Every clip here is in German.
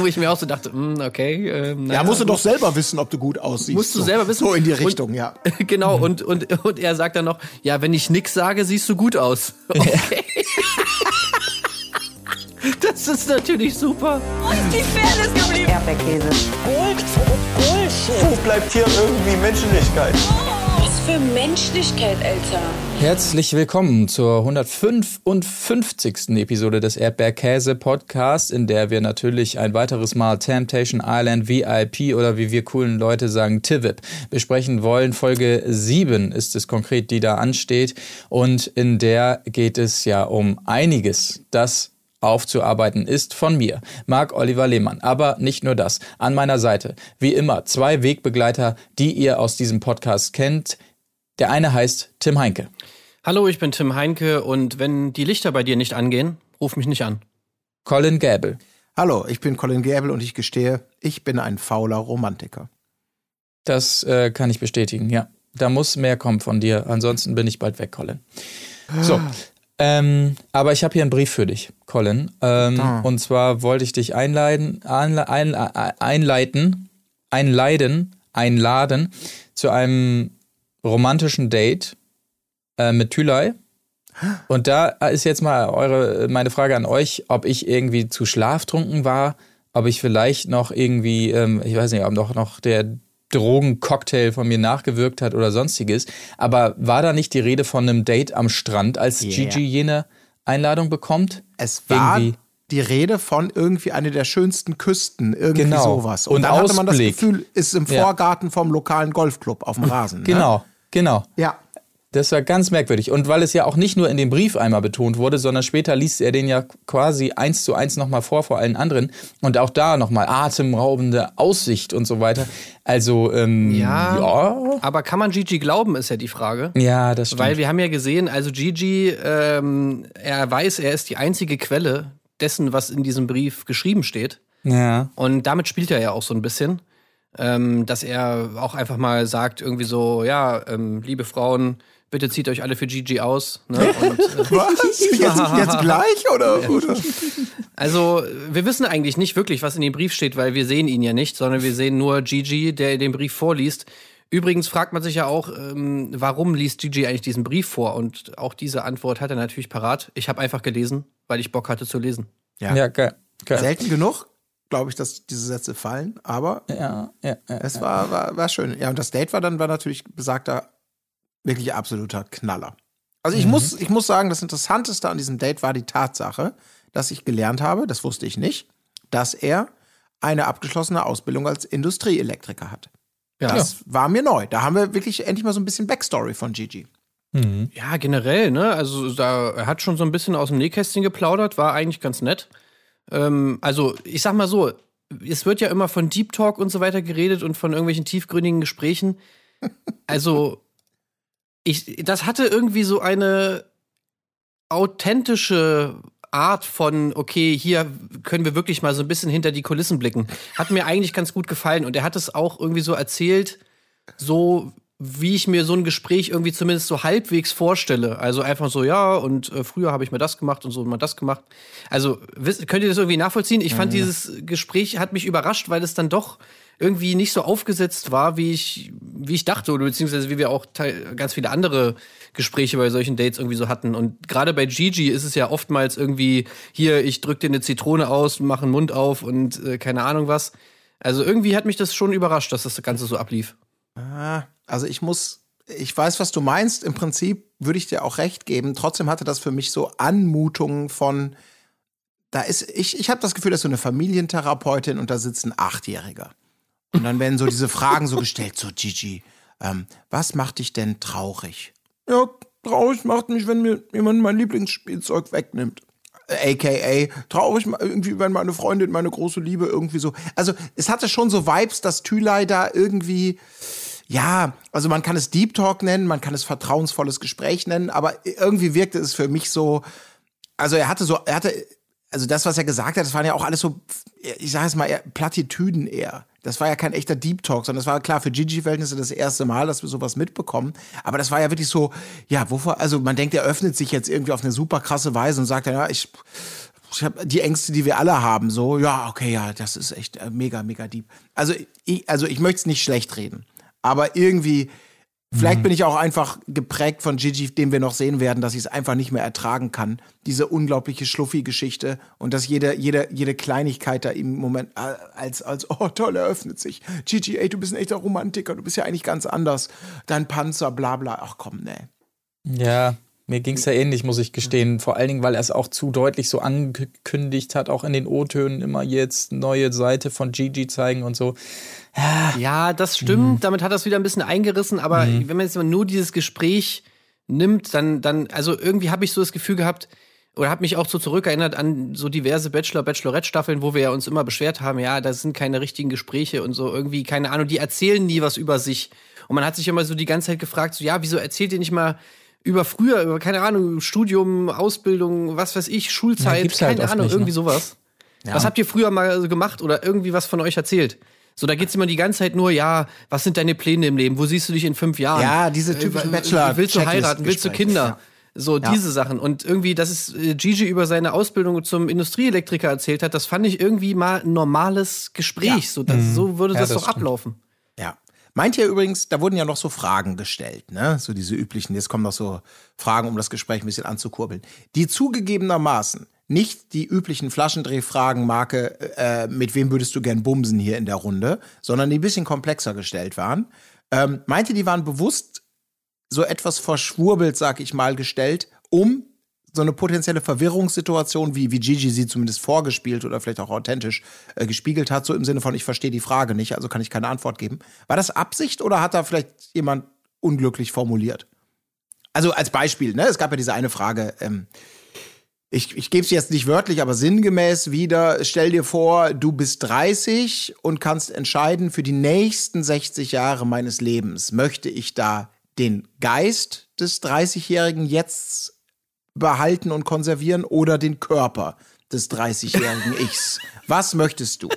Wo ich mir auch so dachte, mh, okay. Ähm, ja, musst du doch selber wissen, ob du gut aussiehst. Musst du so. selber wissen. So in die Richtung, und, ja. genau, mhm. und, und, und er sagt dann noch, ja, wenn ich nix sage, siehst du gut aus. Okay. das ist natürlich super. Und die Pferde ist geblieben. Erdbeerkäse. Gold, Bullshit. Wo bleibt hier irgendwie Menschlichkeit? Oh für Menschlichkeit, Alter. Herzlich willkommen zur 155. Episode des Erdbeerkäse Podcast, in der wir natürlich ein weiteres Mal Temptation Island VIP oder wie wir coolen Leute sagen TIVIP besprechen wollen. Folge 7 ist es konkret, die da ansteht und in der geht es ja um einiges, das aufzuarbeiten ist von mir, Marc Oliver Lehmann. Aber nicht nur das. An meiner Seite, wie immer, zwei Wegbegleiter, die ihr aus diesem Podcast kennt. Der eine heißt Tim Heinke. Hallo, ich bin Tim Heinke und wenn die Lichter bei dir nicht angehen, ruf mich nicht an. Colin Gäbel. Hallo, ich bin Colin Gäbel und ich gestehe, ich bin ein fauler Romantiker. Das äh, kann ich bestätigen, ja. Da muss mehr kommen von dir, ansonsten bin ich bald weg, Colin. So, ähm, aber ich habe hier einen Brief für dich, Colin. Ähm, ah. Und zwar wollte ich dich einleiten, einle ein, einleiten, einleiten, einladen zu einem romantischen Date äh, mit Thülei. Und da ist jetzt mal eure, meine Frage an euch, ob ich irgendwie zu schlaftrunken war, ob ich vielleicht noch irgendwie, ähm, ich weiß nicht, ob noch, noch der Drogencocktail von mir nachgewirkt hat oder sonstiges. Aber war da nicht die Rede von einem Date am Strand, als yeah. Gigi jene Einladung bekommt? Es war irgendwie die Rede von irgendwie eine der schönsten Küsten, irgendwie genau. sowas. Und, Und dann Ausblick. hatte man das Gefühl, ist im Vorgarten ja. vom lokalen Golfclub auf dem Rasen. Genau. Ne? Genau. Ja. Das war ganz merkwürdig. Und weil es ja auch nicht nur in dem Brief einmal betont wurde, sondern später liest er den ja quasi eins zu eins nochmal vor, vor allen anderen. Und auch da nochmal atemraubende Aussicht und so weiter. Also, ähm, ja, ja, Aber kann man Gigi glauben, ist ja die Frage. Ja, das stimmt. Weil wir haben ja gesehen, also Gigi, ähm, er weiß, er ist die einzige Quelle dessen, was in diesem Brief geschrieben steht. Ja. Und damit spielt er ja auch so ein bisschen ähm, dass er auch einfach mal sagt, irgendwie so, ja, ähm, liebe Frauen, bitte zieht euch alle für Gigi aus. Ne? Und, äh, Was? Jetzt, jetzt gleich oder, oder? Also, wir wissen eigentlich nicht wirklich, was in dem Brief steht, weil wir sehen ihn ja nicht, sondern wir sehen nur Gigi, der den Brief vorliest. Übrigens fragt man sich ja auch, ähm, warum liest Gigi eigentlich diesen Brief vor? Und auch diese Antwort hat er natürlich parat. Ich habe einfach gelesen, weil ich Bock hatte zu lesen. Ja, ja geil. geil. Selten genug glaube ich, dass diese Sätze fallen. Aber ja, ja, ja, es war, war, war schön. Ja, und das Date war dann war natürlich besagter, wirklich absoluter Knaller. Also ich, mhm. muss, ich muss sagen, das Interessanteste an diesem Date war die Tatsache, dass ich gelernt habe, das wusste ich nicht, dass er eine abgeschlossene Ausbildung als Industrieelektriker hat. Ja. Das war mir neu. Da haben wir wirklich endlich mal so ein bisschen Backstory von Gigi. Mhm. Ja, generell, ne? Also da, er hat schon so ein bisschen aus dem Nähkästchen geplaudert, war eigentlich ganz nett. Ähm, also, ich sag mal so, es wird ja immer von Deep Talk und so weiter geredet und von irgendwelchen tiefgründigen Gesprächen. Also, ich, das hatte irgendwie so eine authentische Art von, okay, hier können wir wirklich mal so ein bisschen hinter die Kulissen blicken. Hat mir eigentlich ganz gut gefallen und er hat es auch irgendwie so erzählt, so wie ich mir so ein Gespräch irgendwie zumindest so halbwegs vorstelle. Also einfach so, ja, und äh, früher habe ich mal das gemacht und so mal das gemacht. Also wisst, könnt ihr das irgendwie nachvollziehen? Ich fand, mhm. dieses Gespräch hat mich überrascht, weil es dann doch irgendwie nicht so aufgesetzt war, wie ich, wie ich dachte, oder beziehungsweise wie wir auch ganz viele andere Gespräche bei solchen Dates irgendwie so hatten. Und gerade bei Gigi ist es ja oftmals irgendwie, hier, ich drück dir eine Zitrone aus, mach einen Mund auf und äh, keine Ahnung was. Also irgendwie hat mich das schon überrascht, dass das Ganze so ablief. Ah, also ich muss, ich weiß, was du meinst. Im Prinzip würde ich dir auch recht geben. Trotzdem hatte das für mich so Anmutungen von, da ist, ich, ich habe das Gefühl, dass so eine Familientherapeutin und da sitzt ein Achtjähriger. Und dann werden so diese Fragen so gestellt, so Gigi, ähm, was macht dich denn traurig? Ja, traurig macht mich, wenn mir jemand mein Lieblingsspielzeug wegnimmt. AKA traurig irgendwie, wenn meine Freundin, meine große Liebe irgendwie so. Also es hatte schon so Vibes, dass Thülei da irgendwie, ja, also man kann es Deep Talk nennen, man kann es vertrauensvolles Gespräch nennen, aber irgendwie wirkte es für mich so, also er hatte so, er hatte, also das, was er gesagt hat, das waren ja auch alles so, ich sage es mal, eher Plattitüden eher. Das war ja kein echter Deep Talk, sondern das war klar für Gigi-Verhältnisse das erste Mal, dass wir sowas mitbekommen. Aber das war ja wirklich so, ja, wovor, also man denkt, er öffnet sich jetzt irgendwie auf eine super krasse Weise und sagt ja, ich ich hab die Ängste, die wir alle haben, so, ja, okay, ja, das ist echt äh, mega, mega deep. Also ich, also ich möchte es nicht schlecht reden, aber irgendwie, vielleicht bin ich auch einfach geprägt von Gigi, den wir noch sehen werden, dass ich es einfach nicht mehr ertragen kann. Diese unglaubliche Schluffi-Geschichte und dass jede, jede, jede Kleinigkeit da im Moment äh, als, als, oh toll, eröffnet sich. Gigi, ey, du bist ein echter Romantiker, du bist ja eigentlich ganz anders. Dein Panzer, bla bla. Ach komm, nee. Ja, mir ging es ja ähnlich, muss ich gestehen. Vor allen Dingen, weil er es auch zu deutlich so angekündigt hat, auch in den O-Tönen immer jetzt neue Seite von Gigi zeigen und so. Ja, das stimmt. Mhm. Damit hat er es wieder ein bisschen eingerissen. Aber wenn man jetzt mal nur dieses Gespräch nimmt, dann, dann, also irgendwie habe ich so das Gefühl gehabt, oder habe mich auch so zurückerinnert an so diverse Bachelor, Bachelorette-Staffeln, wo wir ja uns immer beschwert haben, ja, das sind keine richtigen Gespräche und so irgendwie, keine Ahnung, die erzählen nie was über sich. Und man hat sich immer so die ganze Zeit gefragt, so, ja, wieso erzählt ihr nicht mal über früher, über, keine Ahnung, Studium, Ausbildung, was weiß ich, Schulzeit, Ja, halt keine Ahnung, nicht, ne? irgendwie sowas. Was habt ihr früher mal gemacht oder irgendwie was von euch erzählt? So, da geht's immer die ganze Zeit nur, ja, was sind deine Pläne im Leben? Wo siehst du dich in fünf Jahren? Ja, diese typischen Äh, Bachelor- Willst du heiraten? Willst du Kinder? ja. So, Ja. diese Sachen. Und irgendwie, dass es äh, Gigi über seine Ausbildung zum Industrieelektriker erzählt hat, das fand ich irgendwie mal ein normales Gespräch. So, das, so würde Mhm. Ja, das, das doch stimmt. ablaufen. Ja. Meint ihr übrigens, da wurden ja noch so Fragen gestellt, ne? So diese üblichen, jetzt kommen noch so Fragen, um das Gespräch ein bisschen anzukurbeln. Die zugegebenermaßen nicht die üblichen Flaschendrehfragen, Marke, äh, mit wem würdest du gern bumsen hier in der Runde, sondern die ein bisschen komplexer gestellt waren. Ähm, meint ihr, die waren bewusst so etwas verschwurbelt, sag ich mal, gestellt, um so eine potenzielle Verwirrungssituation, wie, wie Gigi sie zumindest vorgespielt oder vielleicht auch authentisch äh, gespiegelt hat, so im Sinne von, ich verstehe die Frage nicht, also kann ich keine Antwort geben. War das Absicht oder hat da vielleicht jemand unglücklich formuliert? Also als Beispiel, ne? Es gab ja diese eine Frage, ähm, ich, ich gebe es jetzt nicht wörtlich, aber sinngemäß wieder, stell dir vor, du bist 30 und kannst entscheiden, für die nächsten 60 Jahre meines Lebens möchte ich da den Geist des 30-Jährigen jetzt behalten und konservieren oder den Körper des 30-jährigen Ichs. Was möchtest du?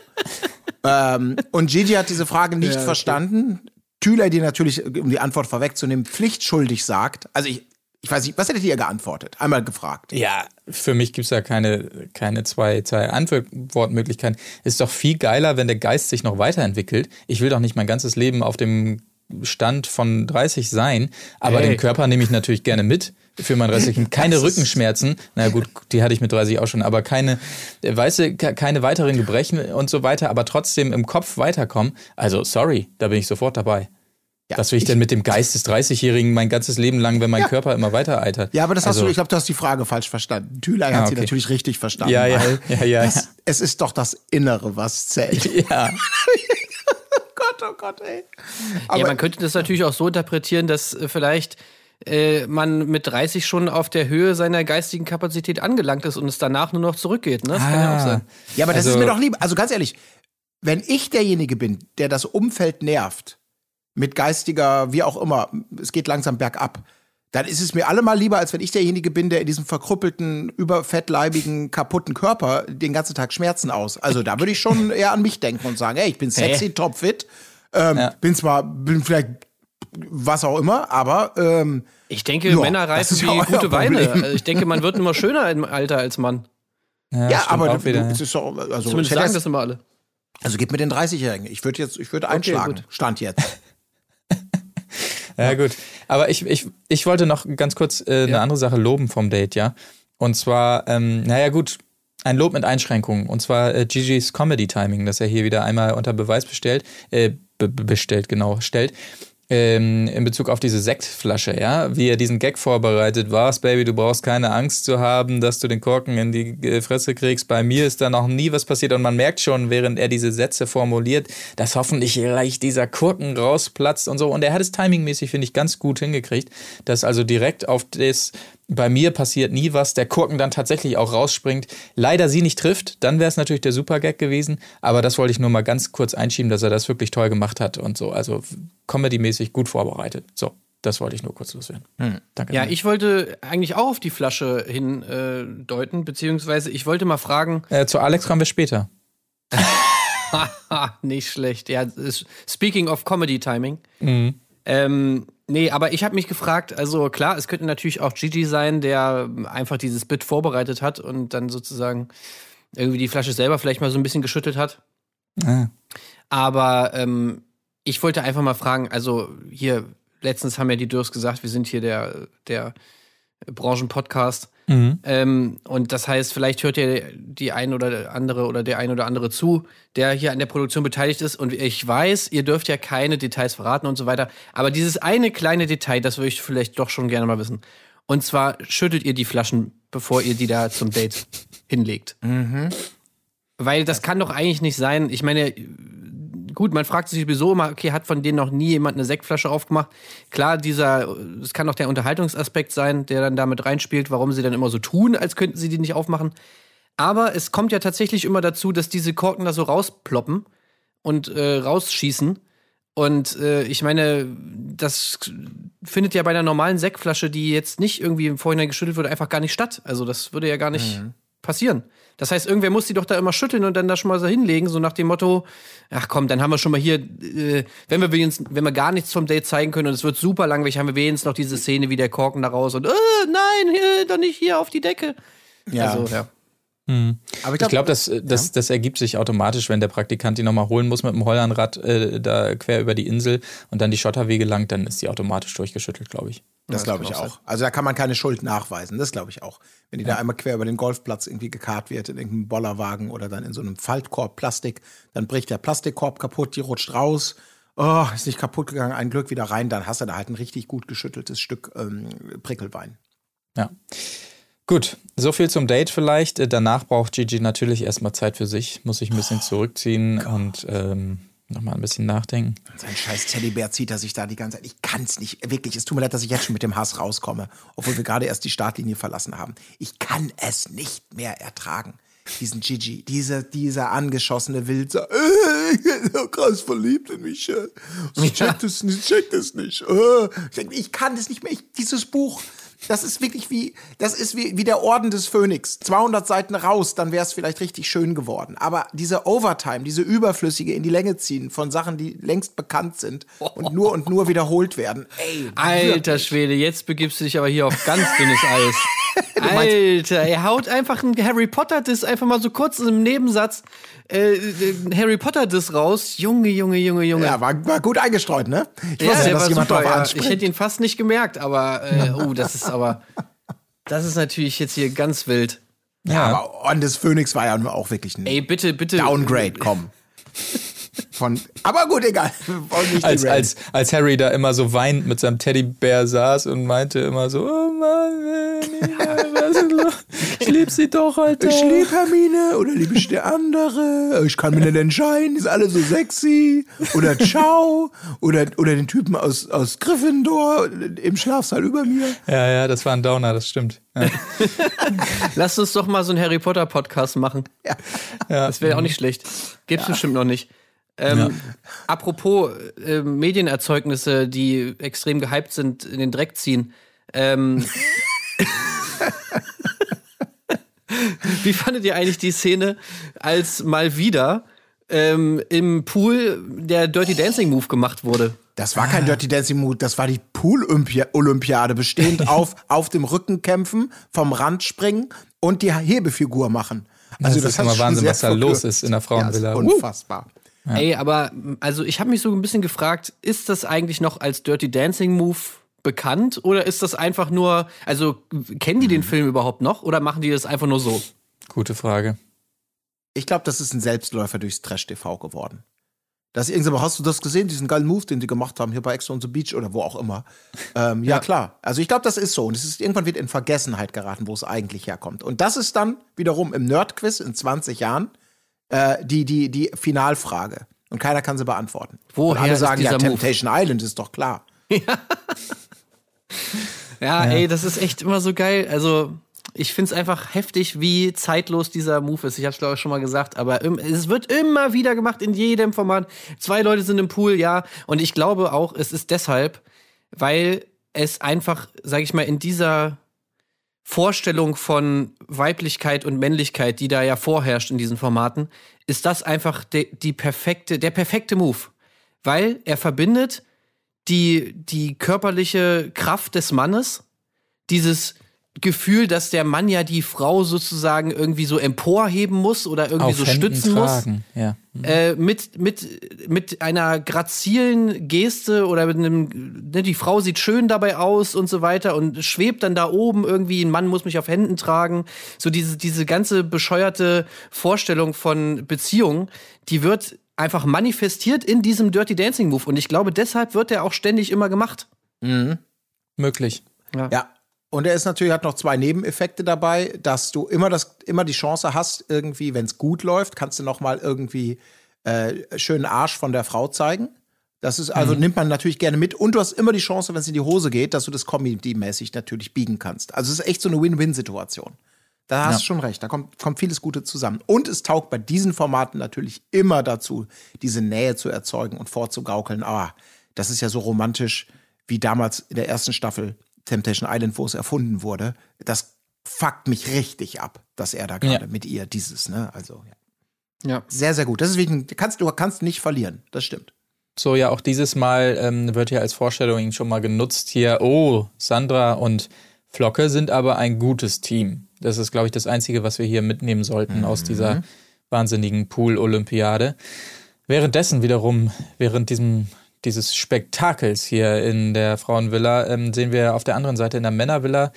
ähm, und Gigi hat diese Frage nicht verstanden. Thüler, die natürlich, um die Antwort vorwegzunehmen, pflichtschuldig sagt. Also ich, ich weiß nicht, was hättet ihr geantwortet? Einmal gefragt. Ja, für mich gibt's da keine, keine zwei, zwei Antwortmöglichkeiten. Ist doch viel geiler, wenn der Geist sich noch weiterentwickelt. Ich will doch nicht mein ganzes Leben auf dem Stand von 30 sein, aber Hey. den Körper nehme ich natürlich gerne mit für mein restliches Leben. Keine Rückenschmerzen, na gut, die hatte ich mit 30 auch schon, aber keine, äh, weißt du, ke- keine weiteren Gebrechen und so weiter, aber trotzdem im Kopf weiterkommen. Also, sorry, da bin ich sofort dabei. Ja, Was will ich denn mit dem Geist des 30-Jährigen mein ganzes Leben lang, wenn mein Ja. Körper immer weiter eitert? Ja, aber das hast Also- du, ich glaube, du hast die Frage falsch verstanden. Thüler hat Ah, sie okay. natürlich richtig verstanden. Ja, ja, weil ja, ja, das, ja. Es ist doch das Innere, was zählt. Ja. Gott, oh Gott, ey. ja, man könnte das natürlich auch so interpretieren, dass äh, vielleicht äh, man mit 30 schon auf der Höhe seiner geistigen Kapazität angelangt ist und es danach nur noch zurückgeht. Ne? Das kann ja auch sein. Ja, aber das Also- ist mir doch lieb. Also ganz ehrlich, wenn ich derjenige bin, der das Umfeld nervt, mit geistiger, wie auch immer, es geht langsam bergab, dann ist es mir allemal lieber, als wenn ich derjenige bin, der in diesem verkrüppelten, überfettleibigen, kaputten Körper den ganzen Tag Schmerzen aus. Also da würde ich schon eher an mich denken und sagen, ey, ich bin sexy, topfit, ähm, Ja. bin zwar, bin vielleicht was auch immer, aber ähm, Ich denke, Ja, Männer das reifen ist wie ja gute Weine. Problem. Also Ich denke, man wird immer schöner im Alter als Mann. Ja, ja, aber auch wieder, ist doch, also, ich Zumindest sagen jetzt- das immer alle. also gib mir den 30-Jährigen. Ich würde jetzt, ich würde einschlagen. gut. Stand jetzt. Ja, gut. Aber ich, ich, ich wollte noch ganz kurz äh, eine andere Sache loben vom Date, ja. Und zwar, ähm, naja, gut, ein Lob mit Einschränkungen. Und zwar äh, Gigi's Comedy-Timing, das er hier wieder einmal unter Beweis bestellt, äh, be be- bestellt, genau, stellt. Ähm, in Bezug auf diese Sektflasche, ja, wie er diesen Gag vorbereitet warst, Baby, du brauchst keine Angst zu haben, dass du den Korken in die äh, Fresse kriegst. Bei mir ist da noch nie was passiert und man merkt schon, während er diese Sätze formuliert, dass hoffentlich gleich dieser Korken rausplatzt und so. Und er hat es timingmäßig, finde ich, ganz gut hingekriegt, dass also direkt auf das bei mir passiert nie was, der Korken dann tatsächlich auch rausspringt, leider sie nicht trifft, dann wäre es natürlich der Super-Gag gewesen, aber das wollte ich nur mal ganz kurz einschieben, dass er das wirklich toll gemacht hat und so, also comedy-mäßig gut vorbereitet. So, das wollte ich nur kurz loswerden. Danke. Ja, ich wollte eigentlich auch auf die Flasche hin äh, beziehungsweise ich wollte mal fragen, äh, zu Alex kommen wir später. nicht schlecht. Ja, speaking of Comedy Timing. Mhm. Ähm, Nee, aber ich habe mich gefragt, also klar, es könnte natürlich auch Gigi sein, der einfach dieses Bit vorbereitet hat und dann sozusagen irgendwie die Flasche selber vielleicht mal so ein bisschen geschüttelt hat. Ah. Aber ähm, ich wollte einfach mal fragen, also hier, letztens haben ja die Dürrs gesagt, wir sind hier der, der Branchenpodcast. Mhm. Ähm, und das heißt, vielleicht hört ja die ein oder andere oder der ein oder andere zu, der hier an der Produktion beteiligt ist. Und ich weiß, ihr dürft ja keine Details verraten und so weiter. Aber dieses eine kleine Detail, das würde ich vielleicht doch schon gerne mal wissen. Und zwar schüttelt ihr die Flaschen, bevor ihr die da zum Date hinlegt. Weil das kann doch eigentlich nicht sein. Ich meine, gut, man fragt sich sowieso immer, okay, hat von denen noch nie jemand eine Sektflasche aufgemacht? Klar, dieser, es kann auch der Unterhaltungsaspekt sein, der dann damit reinspielt, warum sie dann immer so tun, als könnten sie die nicht aufmachen. Aber es kommt ja tatsächlich immer dazu, dass diese Korken da so rausploppen und äh, rausschießen. Und äh, ich meine, das findet ja bei einer normalen Sektflasche, die jetzt nicht irgendwie im Vorhinein geschüttelt wurde, einfach gar nicht statt. Also das würde ja gar nicht passieren. Das heißt, irgendwer muss die doch da immer schütteln und dann da schon mal so hinlegen, so nach dem Motto, ach komm, dann haben wir schon mal hier, äh, wenn wir wenigstens, wenn wir gar nichts vom Date zeigen können und es wird super langweilig, haben wir wenigstens noch diese Szene, wie der Korken da raus und, äh, nein, hier, doch nicht hier auf die Decke. Ja. Also, ja. Aber Ich glaube, das, das, das ergibt sich automatisch, wenn der Praktikant die nochmal holen muss mit dem Hollandrad äh, da quer über die Insel und dann die Schotterwege lang, dann ist die automatisch durchgeschüttelt, glaube ich. Das glaube ich auch. Also da kann man keine Schuld nachweisen. Das glaube ich auch. Wenn die da einmal quer über den Golfplatz irgendwie gekarrt wird in irgendeinem Bollerwagen oder dann in so einem Faltkorb Plastik, dann bricht der Plastikkorb kaputt, die rutscht raus. Oh, ist nicht kaputt gegangen, ein Glück wieder rein, dann hast du da halt ein richtig gut geschütteltes Stück ähm, Prickelwein. Ja. Gut, so viel zum Date vielleicht. Äh, Danach braucht Gigi natürlich erstmal Zeit für sich, muss sich ein bisschen zurückziehen und ähm, nochmal ein bisschen nachdenken. Sein scheiß Teddybär zieht er sich da die ganze Zeit. Ich kann es nicht. Wirklich, es tut mir leid, dass ich jetzt schon mit dem Hass rauskomme, obwohl wir gerade erst die Startlinie verlassen haben. Ich kann es nicht mehr ertragen. Diesen Gigi, dieser, dieser angeschossene Wilzer. Äh, ich bin so krass verliebt in mich. äh. Ich check das nicht, ich check das nicht. äh. Ich kann das nicht mehr. Ich, dieses Buch, das ist wirklich wie, das ist wie, wie der Orden des Phönix. 200 Seiten raus, dann wäre es vielleicht richtig schön geworden. Aber diese Overtime, diese überflüssige in die Länge ziehen von Sachen, die längst bekannt sind und nur und nur wiederholt werden. Ey, Alter Schwede, jetzt begibst du dich aber hier auf ganz dünnes Eis. Alter, er haut einfach ein Harry Potter Diss einfach mal so kurz im Nebensatz äh, ein Harry Potter Diss raus. Junge, Junge, Junge, Junge. Ja, war, war gut eingestreut, ne? Ich Ja, wusste, dass jemand super, drauf ja. anspringt. Ich hätte ihn fast nicht gemerkt, aber äh, oh, das ist aber das ist natürlich jetzt hier ganz wild. ja, aber Orden des Phönix war ja auch wirklich ein Ey, bitte, bitte. Downgrade, komm. Von, aber gut, egal. Wir wollen nicht Als, als, als Harry da immer so weint mit seinem Teddybär saß und meinte immer so, oh Mann, Mann, was ist los? ich lieb sie doch, Alter. Ich liebe Hermine oder liebe ich der andere? Ich kann mir nicht entscheiden, die ist alle so sexy. Oder Ciao. Oder, oder den Typen aus, aus Gryffindor im Schlafsaal über mir. Ja, ja, das war ein Downer, das stimmt. Ja. Lass uns doch mal so einen Harry Potter Podcast machen. Ja. Das wäre auch nicht schlecht. Gibt's bestimmt noch nicht. Ähm, Apropos äh, Medienerzeugnisse, die extrem gehypt sind, in den Dreck ziehen. Ähm, Wie fandet ihr eigentlich die Szene, als mal wieder ähm, im Pool der Dirty Dancing Move gemacht wurde? Das war kein Dirty Dancing Mood, das war die Pool-Olympiade, bestehend auf, auf dem Rücken kämpfen, vom Rand springen und die Hebefigur machen. Also Das ist hat immer schon Wahnsinn, was da los ist in der Frauenvilla. Ja, ist unfassbar. Ey, aber also ich habe mich so ein bisschen gefragt, ist das eigentlich noch als Dirty Dancing Move bekannt oder ist das einfach nur, also kennen die den Film überhaupt noch oder machen die das einfach nur so? Gute Frage. Ich glaube, das ist ein Selbstläufer durchs Trash-TV geworden. Das ist irgendwann, hast du das gesehen, diesen geilen Move, den die gemacht haben, hier bei Ex on the Beach oder wo auch immer? Ähm, ja, Ja. klar. Also ich glaube, das ist so. Und es ist irgendwann wird in Vergessenheit geraten, wo es eigentlich herkommt. Und das ist dann wiederum im Nerdquiz in 20 Jahren äh, die, die, die Finalfrage. Und keiner kann sie beantworten. Woher Und alle ist sagen, ja, Move? Temptation Island ist doch klar. Ja, ey, das ist echt immer so geil. Also ich find's einfach heftig, wie zeitlos dieser Move ist. Ich habe es glaube ich schon mal gesagt, aber es wird immer wieder gemacht in jedem Format. Zwei Leute sind im Pool, ja, und ich glaube auch, es ist deshalb, weil es einfach, sag ich mal, in dieser Vorstellung von Weiblichkeit und Männlichkeit, die da ja vorherrscht in diesen Formaten, ist das einfach de, die perfekte, der perfekte Move, weil er verbindet die, die körperliche Kraft des Mannes, dieses Gefühl, dass der Mann ja die Frau sozusagen irgendwie so emporheben muss oder irgendwie Auf so Händen stützen muss. tragen. Ja. Äh, mit, mit, mit einer grazilen Geste oder mit einem, ne, die Frau sieht schön dabei aus und so weiter und schwebt dann da oben irgendwie, ein Mann muss mich auf Händen tragen. So diese, diese ganze bescheuerte Vorstellung von Beziehung, die wird einfach manifestiert in diesem Dirty Dancing Move und ich glaube, deshalb wird er auch ständig immer gemacht. Möglich. Ja. Und er ist natürlich, hat noch zwei Nebeneffekte dabei, dass du immer das, immer die Chance hast, irgendwie, wenn es gut läuft, kannst du noch mal irgendwie äh, schönen Arsch von der Frau zeigen. Das ist, also nimmt man natürlich gerne mit. Und du hast immer die Chance, wenn es in die Hose geht, dass du das Comedy-mäßig natürlich biegen kannst. Also es ist echt so eine Win-Win-Situation. Da hast du schon recht. Da kommt, kommt vieles Gute zusammen. Und es taugt bei diesen Formaten natürlich immer dazu, diese Nähe zu erzeugen und vorzugaukeln. Ah, das ist ja so romantisch wie damals in der ersten Staffel Temptation Island, wo es erfunden wurde. Das fuckt mich richtig ab, dass er da gerade Ja. mit ihr dieses, ne? Also, ja. Ja. Sehr, sehr gut. Das ist wirklich, du kannst, du kannst nicht verlieren. Das stimmt. So, ja, auch dieses Mal ähm, wird ja als Vorstellung schon mal genutzt hier. Oh, Sandra und Flocke sind aber ein gutes Team. Das ist, glaube ich, das Einzige, was wir hier mitnehmen sollten aus dieser wahnsinnigen Pool-Olympiade. Währenddessen wiederum, während diesem, dieses Spektakels hier in der Frauenvilla, ähm, sehen wir auf der anderen Seite in der Männervilla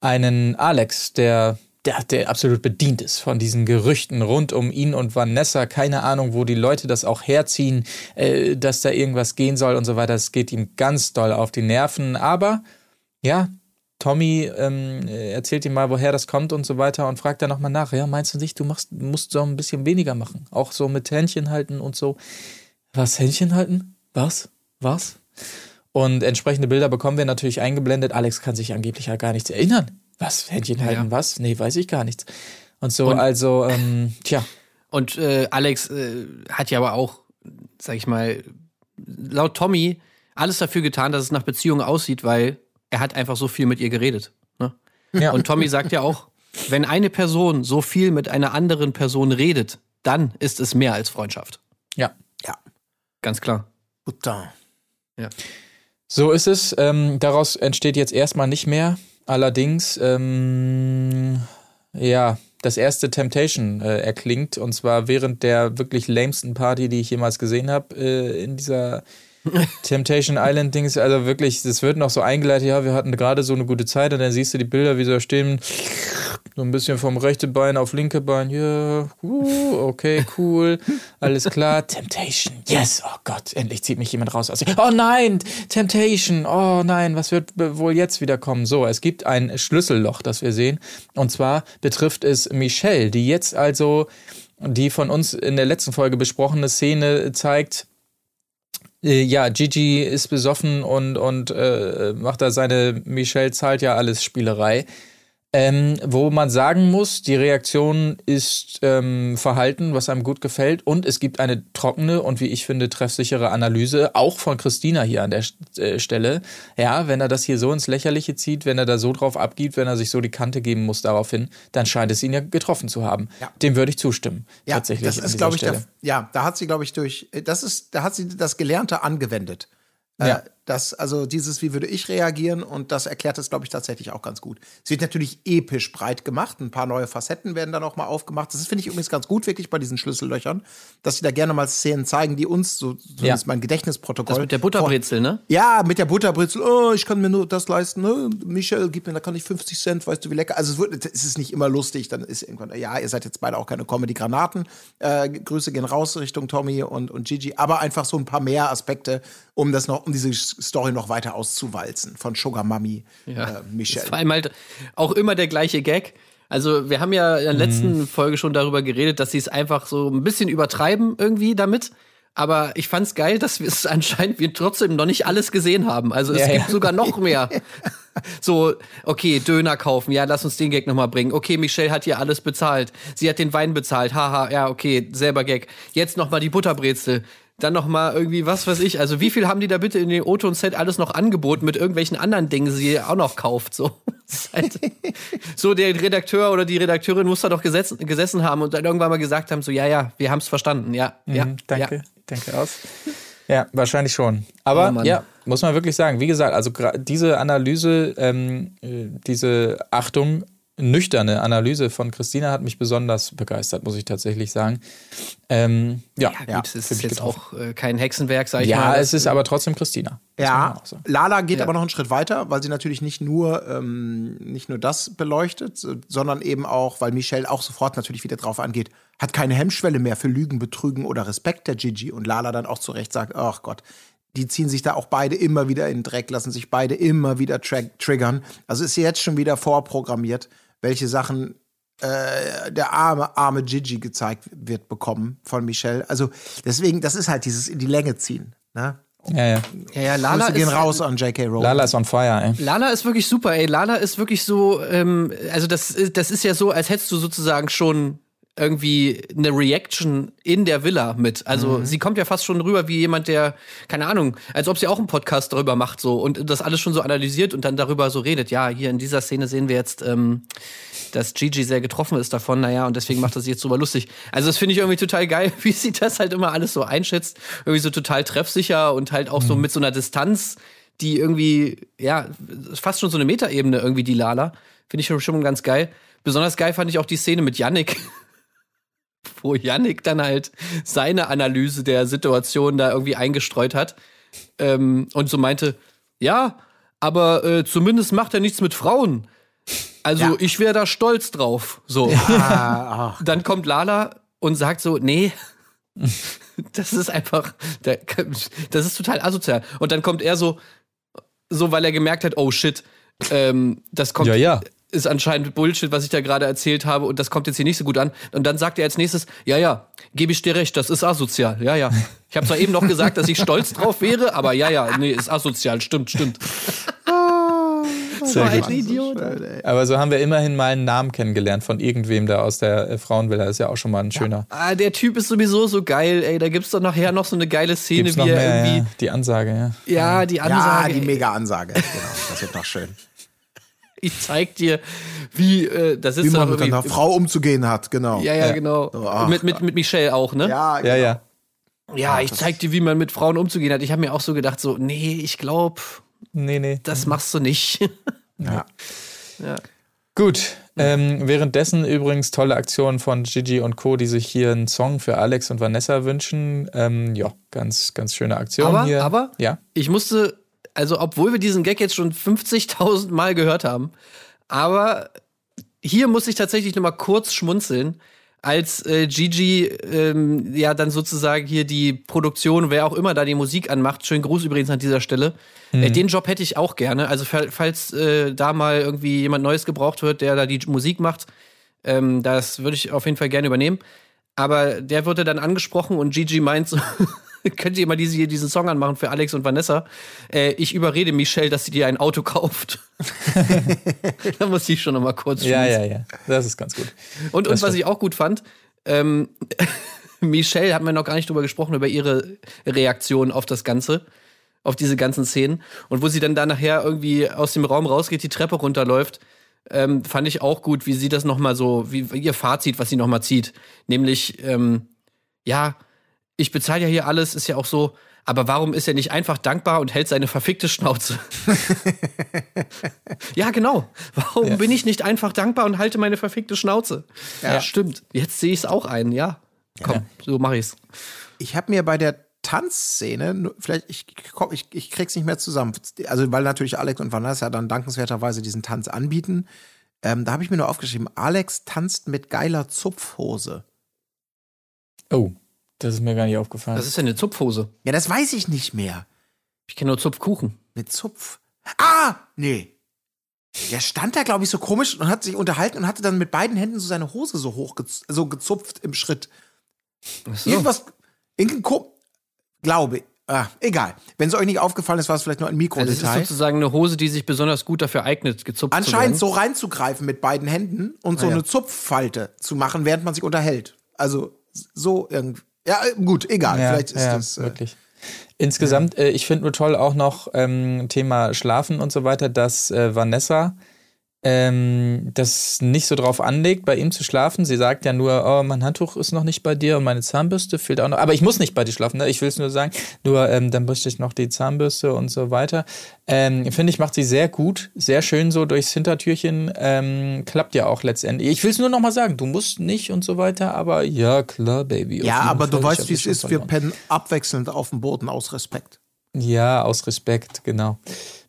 einen Alex, der, der, der absolut bedient ist von diesen Gerüchten rund um ihn und Vanessa. Keine Ahnung, wo die Leute das auch herziehen, äh, dass da irgendwas gehen soll und so weiter. Es geht ihm ganz doll auf die Nerven. Aber ja, Tommy ähm, erzählt ihm mal, woher das kommt und so weiter und fragt dann nochmal nach. Ja, meinst du nicht, du machst, musst so ein bisschen weniger machen? Auch so mit Händchen halten und so. Was, Händchen halten? Was? Was? Und entsprechende Bilder bekommen wir natürlich eingeblendet. Alex kann sich angeblich ja gar nichts erinnern. Was? Händchen halten? ja. Was? Nee, weiß ich gar nichts. Und so, Und- also, ähm, tja. Und äh, Alex äh, hat ja aber auch, sag ich mal, laut Tommy alles dafür getan, dass es nach Beziehung aussieht, weil er hat einfach so viel mit ihr geredet. Ne? Ja. Und Tommy sagt ja auch, wenn eine Person so viel mit einer anderen Person redet, dann ist es mehr als Freundschaft. Ja. Ja. Ganz klar. Putain. So ist es. Ähm, daraus entsteht jetzt erstmal nicht mehr. Allerdings, ähm, ja, das erste Temptation äh, erklingt. Und zwar während der wirklich lamesten Party, die ich jemals gesehen habe, äh, in dieser Temptation Island Dings. Also wirklich, es wird noch so eingeleitet, ja, wir hatten gerade so eine gute Zeit und dann siehst du die Bilder, wie sie da stehen. So ein bisschen vom rechten Bein auf linke Bein. Ja, uh, okay, cool. Alles klar. Temptation. Yes. Oh Gott, endlich zieht mich jemand raus. aus- Oh nein, Temptation. Oh nein, was wird wohl jetzt wieder kommen? So, es gibt ein Schlüsselloch, das wir sehen. Und zwar betrifft es Michelle, die jetzt also die von uns in der letzten Folge besprochene Szene zeigt, äh, ja, Gigi ist besoffen und, und äh, macht da seine Michelle zahlt ja alles Spielerei. Ähm, wo man sagen muss, die Reaktion ist ähm, verhalten, was einem gut gefällt. Und es gibt eine trockene und wie ich finde treffsichere Analyse, auch von Christina hier an der äh, Stelle. Ja, wenn er das hier so ins Lächerliche zieht, wenn er da so drauf abgibt, wenn er sich so die Kante geben muss daraufhin, dann scheint es ihn ja getroffen zu haben. Ja. Dem würde ich zustimmen. Ja, tatsächlich. das ist, glaube ich, der, ja, da hat sie, glaube ich, durch, das ist, da hat sie das Gelernte angewendet. Ja. Äh, das, also dieses, wie würde ich reagieren und das erklärt es, glaube ich, tatsächlich auch ganz gut. Es wird natürlich episch breit gemacht, ein paar neue Facetten werden da noch mal aufgemacht. Das finde ich übrigens ganz gut, wirklich bei diesen Schlüssellöchern, dass sie da gerne mal Szenen zeigen, die uns, so zumindest Ja. mein Gedächtnisprotokoll. Das mit der Butterbrezel, ne? Ja, mit der Butterbrezel, oh, ich kann mir nur das leisten, ne? Michel, gib mir, da kann ich 50 Cent, weißt du, wie lecker. Also es, wird, es ist nicht immer lustig, dann ist irgendwann, ja, ihr seid jetzt beide auch keine Comedy-Granaten. Äh, Grüße gehen raus Richtung Tommy und, und Gigi, aber einfach so ein paar mehr Aspekte, um das noch, um diese Story noch weiter auszuwalzen von Sugar Mummy äh, Michel. Vor allem halt auch immer der gleiche Gag. Also, wir haben ja in der letzten Folge schon darüber geredet, dass sie es einfach so ein bisschen übertreiben irgendwie damit. Aber ich fand's geil, dass wir es anscheinend wir trotzdem noch nicht alles gesehen haben. Also es Ja, gibt ja. sogar noch mehr. So, okay, Döner kaufen, ja, lass uns den Gag nochmal bringen. Okay, Michelle hat hier alles bezahlt. Sie hat den Wein bezahlt, haha, ja, okay, selber Gag. Jetzt nochmal die Butterbrezel. Dann nochmal irgendwie, was weiß ich. Also, wie viel haben die da bitte in den Otto und Set alles noch angeboten mit irgendwelchen anderen Dingen, die sie auch noch kauft? So, halt so der Redakteur oder die Redakteurin muss da doch gesetzen, gesessen haben und dann irgendwann mal gesagt haben: so, ja, ja, wir haben es verstanden, ja, ja. Mhm, danke, Ja. danke aus. Ja, wahrscheinlich schon. Aber Oh ja, muss man wirklich sagen. Wie gesagt, also diese Analyse, ähm, äh, diese Achtung, nüchterne Analyse von Christina hat mich besonders begeistert, muss ich tatsächlich sagen. Ähm, ja, Ja, gut, es für ist jetzt auch äh, kein Hexenwerk, sag ich Ja, mal. es ist aber trotzdem Christina. Ja, sagen. Lala geht Ja. aber noch einen Schritt weiter, weil sie natürlich nicht nur, ähm, nicht nur das beleuchtet, so- sondern eben auch, weil Michelle auch sofort natürlich wieder drauf angeht, hat keine Hemmschwelle mehr für Lügen, Betrügen oder Respekt der Gigi und Lala dann auch zu Recht sagt, ach Gott, die ziehen sich da auch beide immer wieder in den Dreck, lassen sich beide immer wieder tra triggern. Also ist jetzt schon wieder vorprogrammiert, welche Sachen äh, der arme, arme Gigi gezeigt wird bekommen von Michelle. Also deswegen, das ist halt dieses in die Länge ziehen. Ne? Ja, ja. ja, ja, Lala Grüße gehen ist, raus an J.K. Rowling. Lala ist on fire, ey. Lala ist wirklich super, ey. Lala ist wirklich so, ähm, also das, das ist ja so, als hättest du sozusagen schon irgendwie eine Reaction in der Villa mit. Also sie kommt ja fast schon rüber wie jemand, der, keine Ahnung, als ob sie auch einen Podcast darüber macht so und das alles schon so analysiert und dann darüber so redet. Ja, hier in dieser Szene sehen wir jetzt, ähm, dass Gigi sehr getroffen ist davon, naja, und deswegen macht sich jetzt drüber lustig. Also das finde ich irgendwie total geil, wie sie das halt immer alles so einschätzt. Irgendwie so total treffsicher und halt auch so mit so einer Distanz, die irgendwie, ja, fast schon so eine Metaebene irgendwie, die Lala. Finde ich schon, schon ganz geil. Besonders geil fand ich auch die Szene mit Yannick. Wo Yannick dann halt seine Analyse der Situation da irgendwie eingestreut hat. Ähm, und so meinte, ja, aber äh, zumindest macht er nichts mit Frauen. Also ich wäre da stolz drauf. So. Ach. Dann kommt Lala und sagt so, nee, das ist einfach, das ist total asozial. Und dann kommt er so, so weil er gemerkt hat, oh shit, ähm, das kommt, Ja, ja. Ist anscheinend Bullshit, was ich da gerade erzählt habe und das kommt jetzt hier nicht so gut an. Und dann sagt er als nächstes, ja, ja, gebe ich dir recht, das ist asozial. Ja, ja. Ich habe zwar eben noch gesagt, dass ich stolz drauf wäre, aber ja, ja, nee, ist asozial, stimmt, stimmt. Sehr ein gut. Idiot. Aber so haben wir immerhin mal einen Namen kennengelernt von irgendwem da aus der äh, Frauenvilla. Ist ja auch schon mal ein schöner. Ah, der Typ ist sowieso so geil, ey. Da gibt's doch nachher noch so eine geile Szene, Gibt's noch wie er mehr, irgendwie. ja. Die Ansage, ja. Ja, die Ja, Ansage. die ey. Mega-Ansage. Genau, das wird noch schön. Ich zeig dir, wie äh, das ist Wie man mit einer Frau umzugehen hat, genau. Ja, ja, genau. So, ach, mit, mit, mit Michelle auch, ne? ja, genau. Ja, ja. Ja, ich zeig dir, wie man mit Frauen umzugehen hat. Ich habe mir auch so gedacht, so, nee, ich glaube, Nee, nee. das machst du nicht. Ja. Gut. Ähm, währenddessen übrigens tolle Aktionen von Gigi und Co., die sich hier einen Song für Alex und Vanessa wünschen. Ähm, ja, ganz, ganz schöne Aktion Aber, hier. aber, ja. ich musste, also obwohl wir diesen Gag jetzt schon 50.000 Mal gehört haben, aber hier muss ich tatsächlich noch mal kurz schmunzeln, als äh, Gigi ähm, ja dann sozusagen hier die Produktion, wer auch immer da die Musik anmacht, schönen Gruß übrigens an dieser Stelle. Äh, den Job hätte ich auch gerne. Also fa- falls äh, da mal irgendwie jemand Neues gebraucht wird, der da die Musik macht, ähm, das würde ich auf jeden Fall gerne übernehmen. Aber der wurde dann angesprochen und Gigi meint so, könnt ihr mal diese, diesen Song anmachen für Alex und Vanessa? Äh, ich überrede Michelle, dass sie dir ein Auto kauft. da muss ich schon noch mal kurz Ja, ja, ja. Das ist ganz gut. Und, und was stimmt. ich auch gut fand, ähm, Michelle hat wir noch gar nicht drüber gesprochen, über ihre Reaktion auf das Ganze, auf diese ganzen Szenen. Und wo sie dann da nachher irgendwie aus dem Raum rausgeht, die Treppe runterläuft, ähm, fand ich auch gut, wie sie das noch mal so, wie ihr Fazit, was sie noch mal zieht. Nämlich, ähm, ja, ich bezahle ja hier alles, ist ja auch so, aber warum ist er nicht einfach dankbar und hält seine verfickte Schnauze? ja, genau. Warum bin ich nicht einfach dankbar und halte meine verfickte Schnauze? Ja, stimmt. Jetzt sehe ich es auch ein, ja. Komm, so mache ich's. Ich habe mir bei der Tanzszene, vielleicht, ich, komm, ich, ich krieg's nicht mehr zusammen. Also, weil natürlich Alex und Vanessa dann dankenswerterweise diesen Tanz anbieten. Ähm, da habe ich mir nur aufgeschrieben, Alex tanzt mit geiler Zupfhose. Oh, das ist mir gar nicht aufgefallen. Das ist ja eine Zupfhose. Ja, das weiß ich nicht mehr. Ich kenne nur Zupfkuchen. Mit Zupf. Ah, nee. Der stand da, glaube ich, so komisch und hat sich unterhalten und hatte dann mit beiden Händen so seine Hose so hoch gez so gezupft im Schritt. Ach so. Irgendwas, irgendein Ko glaube, ah, egal. Wenn es euch nicht aufgefallen ist, war es vielleicht nur ein Also es ist Mikrodetail. sozusagen eine Hose, die sich besonders gut dafür eignet, gezupft Anscheinend zu werden. so reinzugreifen mit beiden Händen und so Ah, ja. eine Zupffalte zu machen, während man sich unterhält. Also so irgendwie. Ja, äh, gut, egal. ja, vielleicht ist ja, das. Äh, wirklich. Insgesamt, äh, ich finde nur toll auch noch ähm, Thema Schlafen und so weiter, dass äh, Vanessa ähm, das nicht so drauf anlegt, bei ihm zu schlafen. Sie sagt ja nur, oh, mein Handtuch ist noch nicht bei dir und meine Zahnbürste fehlt auch noch. Aber ich muss nicht bei dir schlafen, ne? ich will es nur sagen. Nur ähm, dann bräuchte ich noch die Zahnbürste und so weiter. Ähm, Finde ich, macht sie sehr gut, sehr schön so durchs Hintertürchen. Ähm, klappt ja auch letztendlich. Ich will es nur noch mal sagen, du musst nicht und so weiter, aber ja, klar, Baby. Ja, aber du Fall. Ich weißt, wie es ist. Wir verloren. pennen abwechselnd auf dem Boden aus Respekt. Ja, aus Respekt, genau.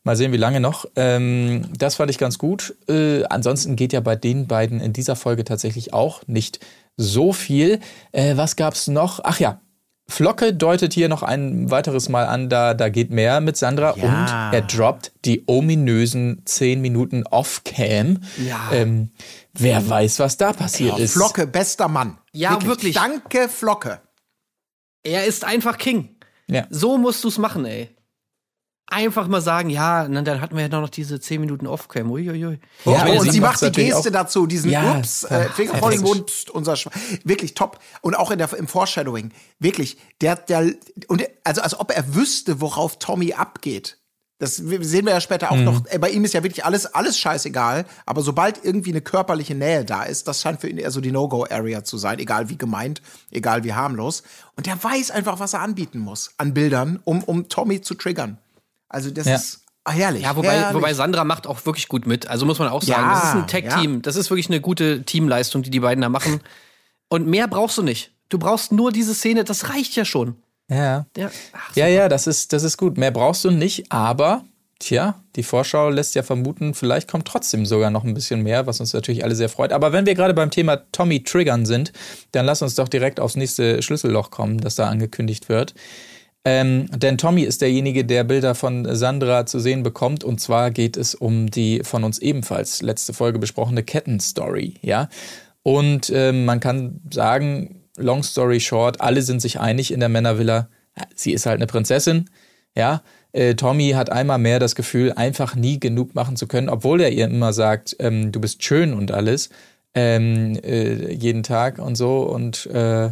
Mal sehen, wie lange noch. Ähm, das fand ich ganz gut. Äh, ansonsten geht ja bei den beiden in dieser Folge tatsächlich auch nicht so viel. Äh, was gab's noch? Ach ja. Flocke deutet hier noch ein weiteres Mal an, da, da geht mehr mit Sandra Ja. und er droppt die ominösen 10 Minuten Off-Cam. Ja. Ähm, wer weiß, was da passiert Ja, ist. Flocke, bester Mann. Ja, wirklich. Danke, Flocke. Er ist einfach King. Ja. So musst du's machen, ey. Einfach mal sagen, ja, na, dann hatten wir ja noch diese 10 Minuten Off-Cam. Uiuiui. Ja, aber und sie macht die Geste dazu, diesen Ja, Ups, ja, äh, Finger vor den. Mund, pst, unser Schwa wirklich top. Und auch in der, im Foreshadowing, wirklich, der, der, und also als ob er wüsste, worauf Tommy abgeht. Das sehen wir ja später auch Mhm. noch. Äh, Bei ihm ist ja wirklich alles, alles scheißegal. Aber sobald irgendwie eine körperliche Nähe da ist, das scheint für ihn eher so die No-Go-Area zu sein. Egal wie gemeint, egal wie harmlos. Und der weiß einfach, was er anbieten muss an Bildern, um, um Tommy zu triggern. Also das Ja. ist herrlich. Ja, wobei, herrlich. wobei Sandra macht auch wirklich gut mit. Also muss man auch sagen, Ja, das ist ein Tag-Team. Das ist wirklich eine gute Teamleistung, die die beiden da machen. Und mehr brauchst du nicht. Du brauchst nur diese Szene, das reicht ja schon. Ja. Ja, ach, Ja, ja, das ist, das ist gut. Mehr brauchst du nicht, aber tja, die Vorschau lässt ja vermuten, vielleicht kommt trotzdem sogar noch ein bisschen mehr, was uns natürlich alle sehr freut. Aber wenn wir gerade beim Thema Tommy triggern sind, dann lass uns doch direkt aufs nächste Schlüsselloch kommen, das da angekündigt wird. Ähm, denn Tommy ist derjenige, der Bilder von Sandra zu sehen bekommt. Und zwar geht es um die von uns ebenfalls letzte Folge besprochene Kettenstory. Ja? Und ähm, man kann sagen, long story short, alle sind sich einig in der Männervilla. Sie ist halt eine Prinzessin. Ja, äh, Tommy hat einmal mehr das Gefühl, einfach nie genug machen zu können, obwohl er ihr immer sagt, ähm, du bist schön und alles, ähm, äh, jeden Tag und so. Und äh,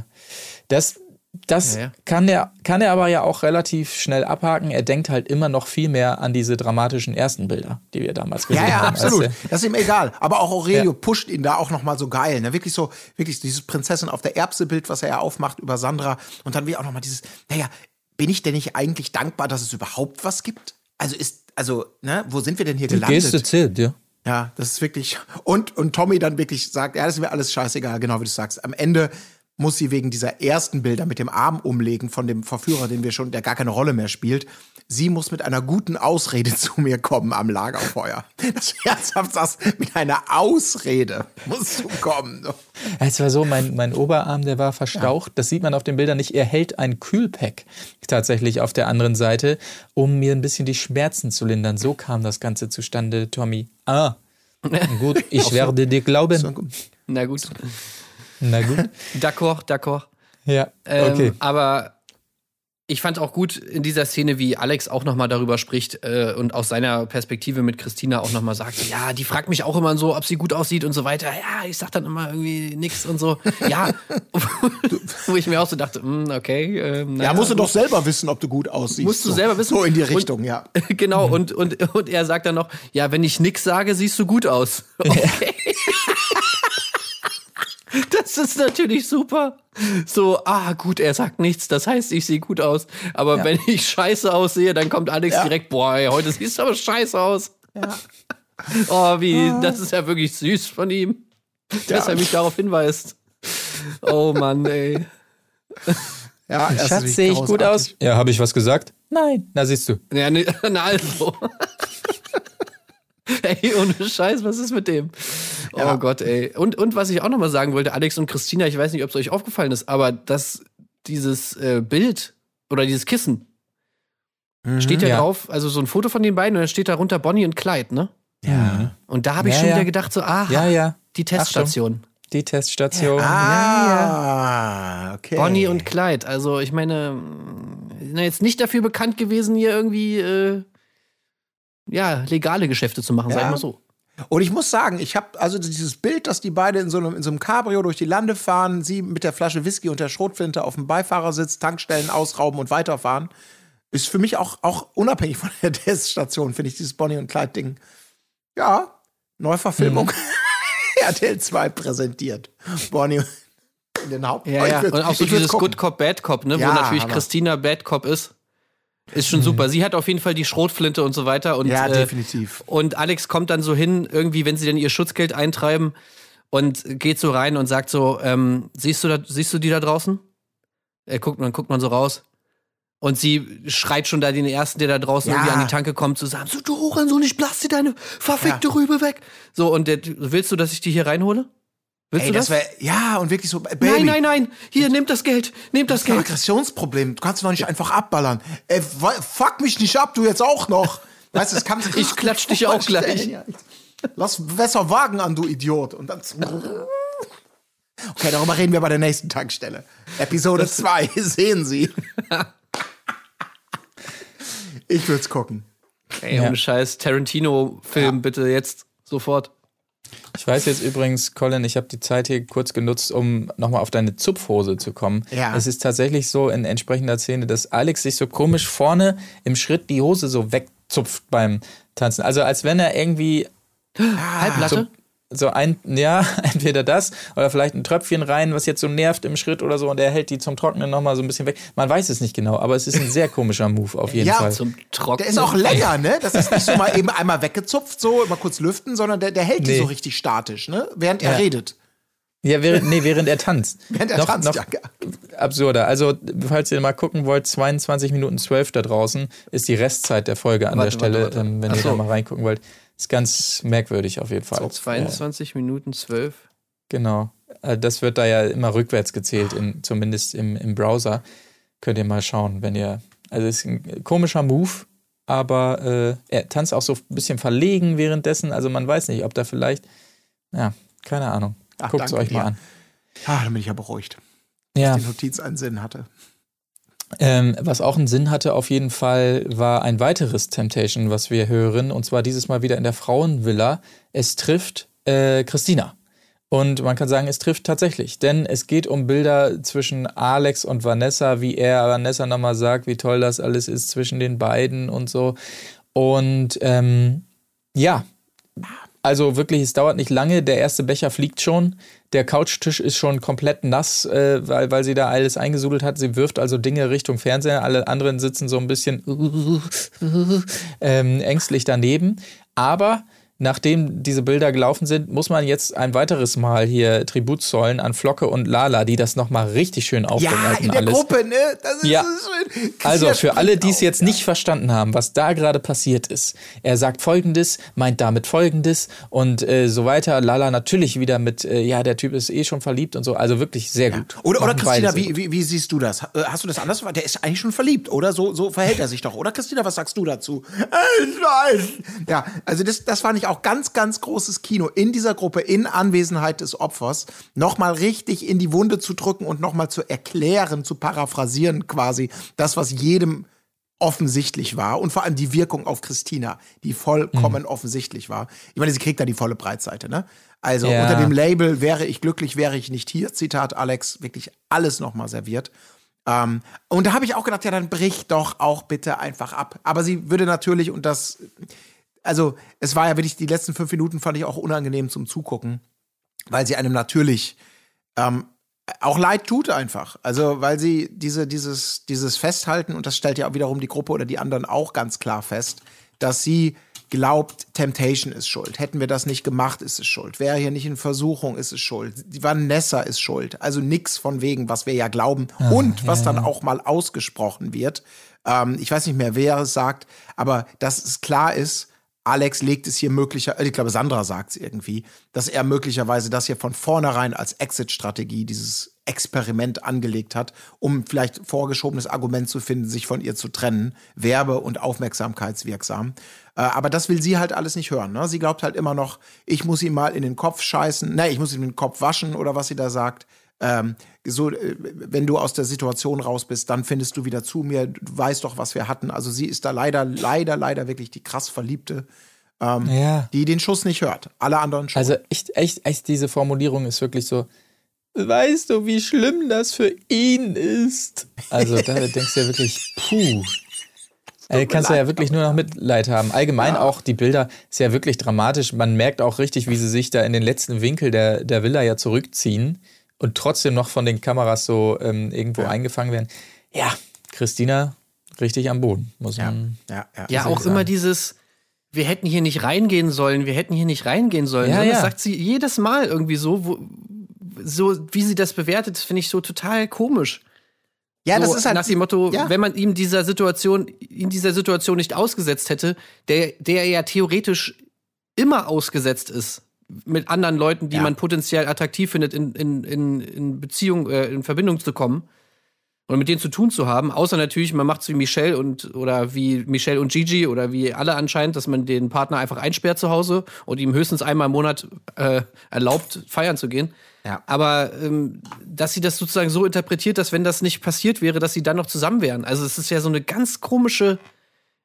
das, das Ja, ja. Kann, er, kann er aber ja auch relativ schnell abhaken. Er denkt halt immer noch viel mehr an diese dramatischen ersten Bilder, die wir damals gesehen Ja, ja, haben. absolut. Das ist ihm egal. Aber auch Aurelio Ja. pusht ihn da auch noch mal so geil. Ne? Wirklich so, wirklich dieses Prinzessin auf der Erbse-Bild, was er ja aufmacht über Sandra. Und dann wie auch noch mal dieses, naja, bin ich denn nicht eigentlich dankbar, dass es überhaupt was gibt? Also ist, also, ne, wo sind wir denn hier Die gelandet? Geste zählt, ja. Ja, das ist wirklich. Und, und Tommy dann wirklich sagt, ja, das ist mir alles scheißegal, genau wie du sagst. Am Ende muss sie wegen dieser ersten Bilder mit dem Arm umlegen von dem Verführer, den wir schon, der gar keine Rolle mehr spielt. Sie muss mit einer guten Ausrede zu mir kommen am Lagerfeuer. Das herzhaft sagst, mit einer Ausrede musst du kommen. Es war so, mein, mein Oberarm, der war verstaucht. Das sieht man auf den Bildern nicht. Er hält ein Kühlpack tatsächlich auf der anderen Seite, um mir ein bisschen die Schmerzen zu lindern. So kam das Ganze zustande, Tommy. Ah, gut, ich werde dir glauben. Na gut. Na gut. D'accord, d'accord. Ja, Ähm, okay. Aber ich fand auch gut in dieser Szene, wie Alex auch noch mal darüber spricht äh, und aus seiner Perspektive mit Christina auch noch mal sagt, ja, die fragt mich auch immer so, ob sie gut aussieht und so weiter. Ja, ich sag dann immer irgendwie nix und so. Ja, wo ich mir auch so dachte, hm, okay. Ähm, Ja, naja, musst du doch selber wissen, ob du gut aussiehst. Musst du so. selber wissen. So in die Und- Richtung, ja. Genau, und, und, und er sagt dann noch, ja, wenn ich nix sage, siehst du gut aus. Okay. Das ist natürlich super. So, ah, gut, er sagt nichts, das heißt, ich sehe gut aus. Aber wenn ich scheiße aussehe, dann kommt Alex direkt, boah, ey, heute siehst du aber scheiße aus. Oh, wie, das ist ja wirklich süß von ihm, dass er mich darauf hinweist. Oh Mann, ey. ja Schatz, sehe ich gut aus? Ja, habe ich was gesagt? Nein. Na, siehst du. Ja, ne, na also. ey, ohne Scheiß, was ist mit dem? Oh Gott, ey. Und, und was ich auch noch mal sagen wollte, Alex und Christina, ich weiß nicht, ob es euch aufgefallen ist, aber dass dieses äh, Bild oder dieses Kissen steht ja, Ja. drauf, also so ein Foto von den beiden und dann steht darunter Bonnie und Clyde, ne? Ja. Und da habe ich Ja, schon ja. wieder gedacht, so, aha, Ja, ja. die Teststation. Die Teststation. Ah, okay. Bonnie und Clyde. Also, ich meine, sind ja jetzt nicht dafür bekannt gewesen, hier irgendwie, äh, ja, legale Geschäfte zu machen, Ja. sag ich mal so. Und ich muss sagen, ich habe also dieses Bild, dass die beide in so, einem, in so einem Cabrio durch die Lande fahren, sie mit der Flasche Whisky und der Schrotflinte auf dem Beifahrersitz, Tankstellen ausrauben und weiterfahren, ist für mich auch, auch unabhängig von der Teststation, finde ich dieses Bonnie und Clyde-Ding. Ja, Neuverfilmung. RTL 2 präsentiert. Bonnie in den Haupt. Ja, Oh, ja. Und auch so dieses. Good Cop, Bad Cop, ne? Ja, wo natürlich. Christina Bad Cop ist. Ist schon super. Sie hat auf jeden Fall die Schrotflinte und so weiter. Und, Ja, äh, definitiv. Und Alex kommt dann so hin, irgendwie, wenn sie dann ihr Schutzgeld eintreiben und geht so rein und sagt so, ähm, siehst du da, siehst du die da draußen? Er guckt, dann guckt man so raus. Und sie schreit schon da den ersten, der da draußen Ja. irgendwie an die Tanke kommt, zusammen, so, du Hurensohn, ich blass dir deine verfickte Ja. Rübe weg. So, und der, willst du, dass ich die hier reinhole? Willst Ey, du das das? wäre, ja, und wirklich so, äh, Baby. nein, nein, nein, hier, nimm das Geld, nimm das Das ist ein Geld. Aggressionsproblem. Du kannst doch nicht einfach abballern. Ey, wa- fuck mich nicht ab, du jetzt auch noch. Weißt du, das kann sich Ich klatsch dich auch gleich. Lass besser Wagen an, du Idiot. Und dann. Okay, darüber reden wir bei der nächsten Tankstelle. Episode 2, sehen Sie. Ich würde es gucken. Ey, Ja. ohne Scheiß, Tarantino-Film, bitte jetzt sofort. Ich weiß jetzt übrigens, Colin, ich habe die Zeit hier kurz genutzt, um nochmal auf deine Zupfhose zu kommen. Ja. Es ist tatsächlich so in entsprechender Szene, dass Alex sich so komisch vorne im Schritt die Hose so wegzupft beim Tanzen. Also als wenn er irgendwie Halblatte? so ein, ja, entweder das oder vielleicht ein Tröpfchen rein, was jetzt so nervt im Schritt oder so und er hält die zum Trocknen nochmal so ein bisschen weg. Man weiß es nicht genau, aber es ist ein sehr komischer Move auf jeden Ja, Fall. Zum Trocknen. Der ist auch länger, ne? Das ist nicht so mal eben einmal weggezupft, so mal kurz lüften, sondern der, der hält die Nee. so richtig statisch, ne? Während er Ja. redet. Ja, während, nee, während er tanzt. Während er noch, tanzt, noch ja. absurder. Also, falls ihr mal gucken wollt, 22 Minuten 12 da draußen ist die Restzeit der Folge an Warte, der Stelle, warte, warte. Ähm, wenn Ach ihr so. da mal reingucken wollt. Ist ganz merkwürdig auf jeden Fall. So, 22 Minuten 12. Genau. Äh, Das wird da ja immer rückwärts gezählt, in, zumindest im, im Browser. Könnt ihr mal schauen, wenn ihr. Also, es ist ein komischer Move, aber äh, er tanzt auch so ein bisschen verlegen währenddessen. Also, man weiß nicht, ob da vielleicht. Ja, keine Ahnung. Guckt es euch mal dir. an. Ah, dann bin ich ja beruhigt. Ja. Die Notiz einen Sinn hatte. Ähm, was auch einen Sinn hatte auf jeden Fall, war ein weiteres Temptation, was wir hören. Und zwar dieses Mal wieder in der Frauenvilla. Es trifft äh, Christina. Und man kann sagen, es trifft tatsächlich. Denn es geht um Bilder zwischen Alex und Vanessa, wie er Vanessa nochmal sagt, wie toll das alles ist zwischen den beiden und so. Und ähm, ja, also wirklich, es dauert nicht lange. Der erste Becher fliegt schon. Der Couchtisch ist schon komplett nass, äh, weil, weil sie da alles eingesudelt hat. Sie wirft also Dinge Richtung Fernseher. Alle anderen sitzen so ein bisschen ähm, ängstlich daneben. Aber nachdem diese Bilder gelaufen sind, muss man jetzt ein weiteres Mal hier Tribut zollen an Flocke und Lala, die das nochmal richtig schön Ja, aufbereiten in der alles. Gruppe, ne? Das ist Ja. so schön. Also für alle, die es jetzt ja. nicht verstanden haben, was da gerade passiert ist. Er sagt Folgendes, meint damit Folgendes und äh, so weiter. Lala natürlich wieder mit, äh, ja, der Typ ist eh schon verliebt und so. Also wirklich sehr gut. Oder, oder Christina, wie, wie, wie siehst du das? Äh, Hast du das anders? Der ist eigentlich schon verliebt, oder? So, so verhält er sich doch, oder? Christina, was sagst du dazu? Ich weiß. Ja, also das, das fand ich auch ganz, ganz großes Kino in dieser Gruppe, in Anwesenheit des Opfers, nochmal richtig in die Wunde zu drücken und nochmal zu erklären, zu paraphrasieren quasi, das, was jedem offensichtlich war und vor allem die Wirkung auf Christina, die vollkommen Mhm. offensichtlich war. Ich meine, sie kriegt da die volle Breitseite, ne? Also Ja. unter dem Label wäre ich glücklich, wäre ich nicht hier. Zitat Alex, wirklich alles nochmal serviert. Ähm, und da habe ich auch gedacht, ja, dann brich doch auch bitte einfach ab. Aber sie würde natürlich, und das, also es war ja wirklich, die letzten fünf Minuten fand ich auch unangenehm zum Zugucken, weil sie einem natürlich ähm, auch leid tut einfach. Also, weil sie diese, dieses, dieses Festhalten, und das stellt ja auch wiederum die Gruppe oder die anderen auch ganz klar fest, dass sie glaubt, Temptation ist schuld. Hätten wir das nicht gemacht, ist es schuld. Wäre hier nicht in Versuchung, ist es schuld. Die Vanessa ist schuld. Also nix von wegen, was wir ja glauben und was dann auch mal ausgesprochen wird. Ähm, ich weiß nicht mehr, wer es sagt, aber dass es klar ist, Alex legt es hier möglicher, äh, ich glaube Sandra sagt es irgendwie, dass er möglicherweise das hier von vornherein als Exit-Strategie, dieses Experiment angelegt hat, um vielleicht vorgeschobenes Argument zu finden, sich von ihr zu trennen, werbe- und aufmerksamkeitswirksam. Äh, aber das will sie halt alles nicht hören. Ne? Sie glaubt halt immer noch, ich muss ihm mal in den Kopf scheißen, ne, ich muss ihm den Kopf waschen oder was sie da sagt. Ähm, so, äh, wenn du aus der Situation raus bist, dann findest du wieder zu mir. Du weißt doch, was wir hatten. Also sie ist da leider, leider, leider wirklich die krass Verliebte, ähm, Ja. die den Schuss nicht hört. Alle anderen schon. Also echt, echt, echt, diese Formulierung ist wirklich so. Weißt du, wie schlimm das für ihn ist? Also da denkst du ja wirklich, puh. Ey, kannst du ja wirklich nur noch Mitleid haben. Allgemein auch die Bilder ist ja wirklich dramatisch. Man merkt auch richtig, wie sie sich da in den letzten Winkel der, der Villa ja zurückziehen und trotzdem noch von den Kameras so ähm, irgendwo eingefangen werden. Ja, Christina richtig am Boden, muss Ja, man. ja, ja. Ja, auch immer dieses, wir hätten hier nicht reingehen sollen, wir hätten hier nicht reingehen sollen. Ja? Das ja. sagt sie jedes Mal irgendwie so, wo, so wie sie das bewertet, finde ich so total komisch. ja, das so, ist halt nach dem Motto, ja. wenn man ihm dieser Situation, in dieser Situation nicht ausgesetzt hätte, der, der ja theoretisch immer ausgesetzt ist mit anderen Leuten, die Ja. man potenziell attraktiv findet, in, in, in, in Beziehung, äh, in Verbindung zu kommen und mit denen zu tun zu haben, außer natürlich, man macht es wie Michelle und oder wie Michelle und Gigi oder wie alle anscheinend, dass man den Partner einfach einsperrt zu Hause und ihm höchstens einmal im Monat äh, erlaubt, feiern zu gehen. Ja. Aber ähm, dass sie das sozusagen so interpretiert, dass wenn das nicht passiert wäre, dass sie dann noch zusammen wären. Also es ist ja so eine ganz komische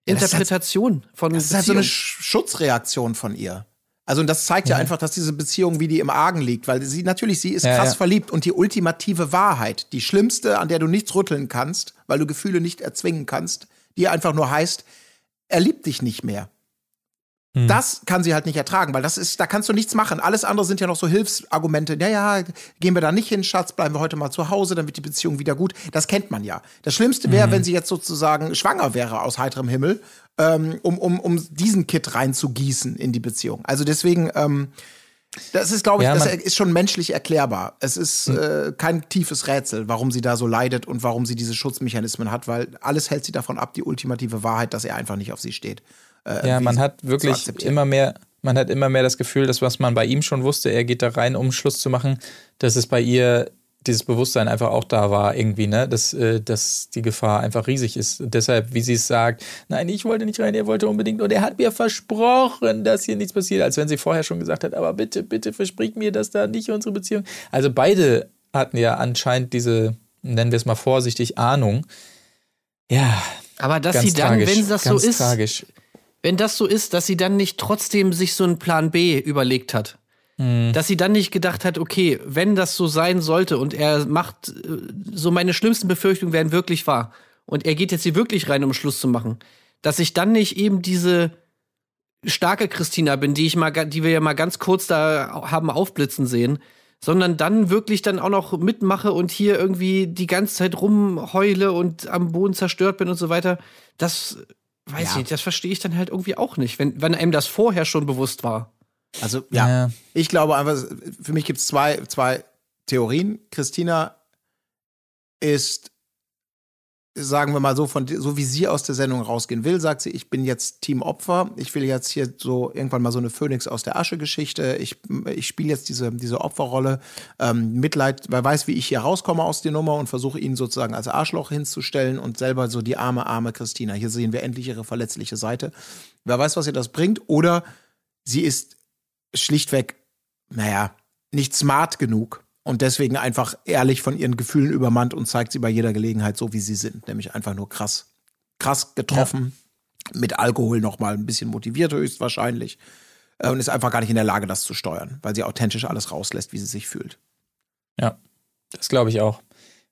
das ist halt- Interpretation von Das ist halt so eine Schutzreaktion von ihr. Also und das zeigt ja einfach, dass diese Beziehung wie die im Argen liegt, weil sie natürlich sie ist Ja, krass ja. verliebt und die ultimative Wahrheit, die schlimmste, an der du nichts rütteln kannst, weil du Gefühle nicht erzwingen kannst, die einfach nur heißt, er liebt dich nicht mehr. Hm. Das kann sie halt nicht ertragen, weil das ist, da kannst du nichts machen. Alles andere sind ja noch so Hilfsargumente. Ja, ja, gehen wir da nicht hin, Schatz, bleiben wir heute mal zu Hause, dann wird die Beziehung wieder gut. Das kennt man ja. Das Schlimmste wäre, wenn sie jetzt sozusagen schwanger wäre aus heiterem Himmel, ähm, um, um, um diesen Kit reinzugießen in die Beziehung. Also deswegen, ähm, das ist, glaube ich, Ja, das ist schon menschlich erklärbar. Es ist äh, kein tiefes Rätsel, warum sie da so leidet und warum sie diese Schutzmechanismen hat, weil alles hält sie davon ab, die ultimative Wahrheit, dass er einfach nicht auf sie steht. Äh, Ja, man hat wirklich immer mehr, man hat immer mehr das Gefühl, dass was man bei ihm schon wusste, er geht da rein, um Schluss zu machen, dass es bei ihr dieses Bewusstsein einfach auch da war irgendwie, ne, dass, äh, dass die Gefahr einfach riesig ist. Und deshalb, wie sie es sagt, nein, ich wollte nicht rein, er wollte unbedingt und er hat mir versprochen, dass hier nichts passiert, als wenn sie vorher schon gesagt hat, aber bitte, bitte versprich mir, dass da nicht unsere Beziehung. Also beide hatten ja anscheinend diese, nennen wir es mal vorsichtig, Ahnung. Ja, Aber dass sie dann, tragisch, wenn das so ist, tragisch. Wenn das so ist, dass sie dann nicht trotzdem sich so einen Plan B überlegt hat. Hm. Dass sie dann nicht gedacht hat, okay, wenn das so sein sollte und er macht, äh, so meine schlimmsten Befürchtungen werden wirklich wahr und er geht jetzt hier wirklich rein, um Schluss zu machen, dass ich dann nicht eben diese starke Christina bin, die ich mal, die wir ja mal ganz kurz da haben aufblitzen sehen, sondern dann wirklich dann auch noch mitmache und hier irgendwie die ganze Zeit rumheule und am Boden zerstört bin und so weiter. Das weiß Ja. ich nicht, das verstehe ich dann halt irgendwie auch nicht, wenn, wenn einem das vorher schon bewusst war. Also, ja. Ja. Ich glaube einfach, für mich gibt es zwei, zwei Theorien. Christina ist, sagen wir mal so, von so wie sie aus der Sendung rausgehen will, sagt sie, ich bin jetzt Team Opfer. Ich will jetzt hier so irgendwann mal so eine Phönix aus der Asche-Geschichte. Ich, ich spiele jetzt diese, diese Opferrolle. Ähm, Mitleid, wer weiß, wie ich hier rauskomme aus der Nummer und versuche ihn sozusagen als Arschloch hinzustellen und selber so die arme, arme Christina. Hier sehen wir endlich ihre verletzliche Seite. Wer weiß, was ihr das bringt. Oder sie ist schlichtweg, naja, nicht smart genug und deswegen einfach ehrlich von ihren Gefühlen übermannt und zeigt sie bei jeder Gelegenheit so, wie sie sind. Nämlich einfach nur krass, krass getroffen, mit Alkohol noch mal ein bisschen motiviert höchstwahrscheinlich äh, und ist einfach gar nicht in der Lage, das zu steuern, weil sie authentisch alles rauslässt, wie sie sich fühlt. Ja, das glaube ich auch.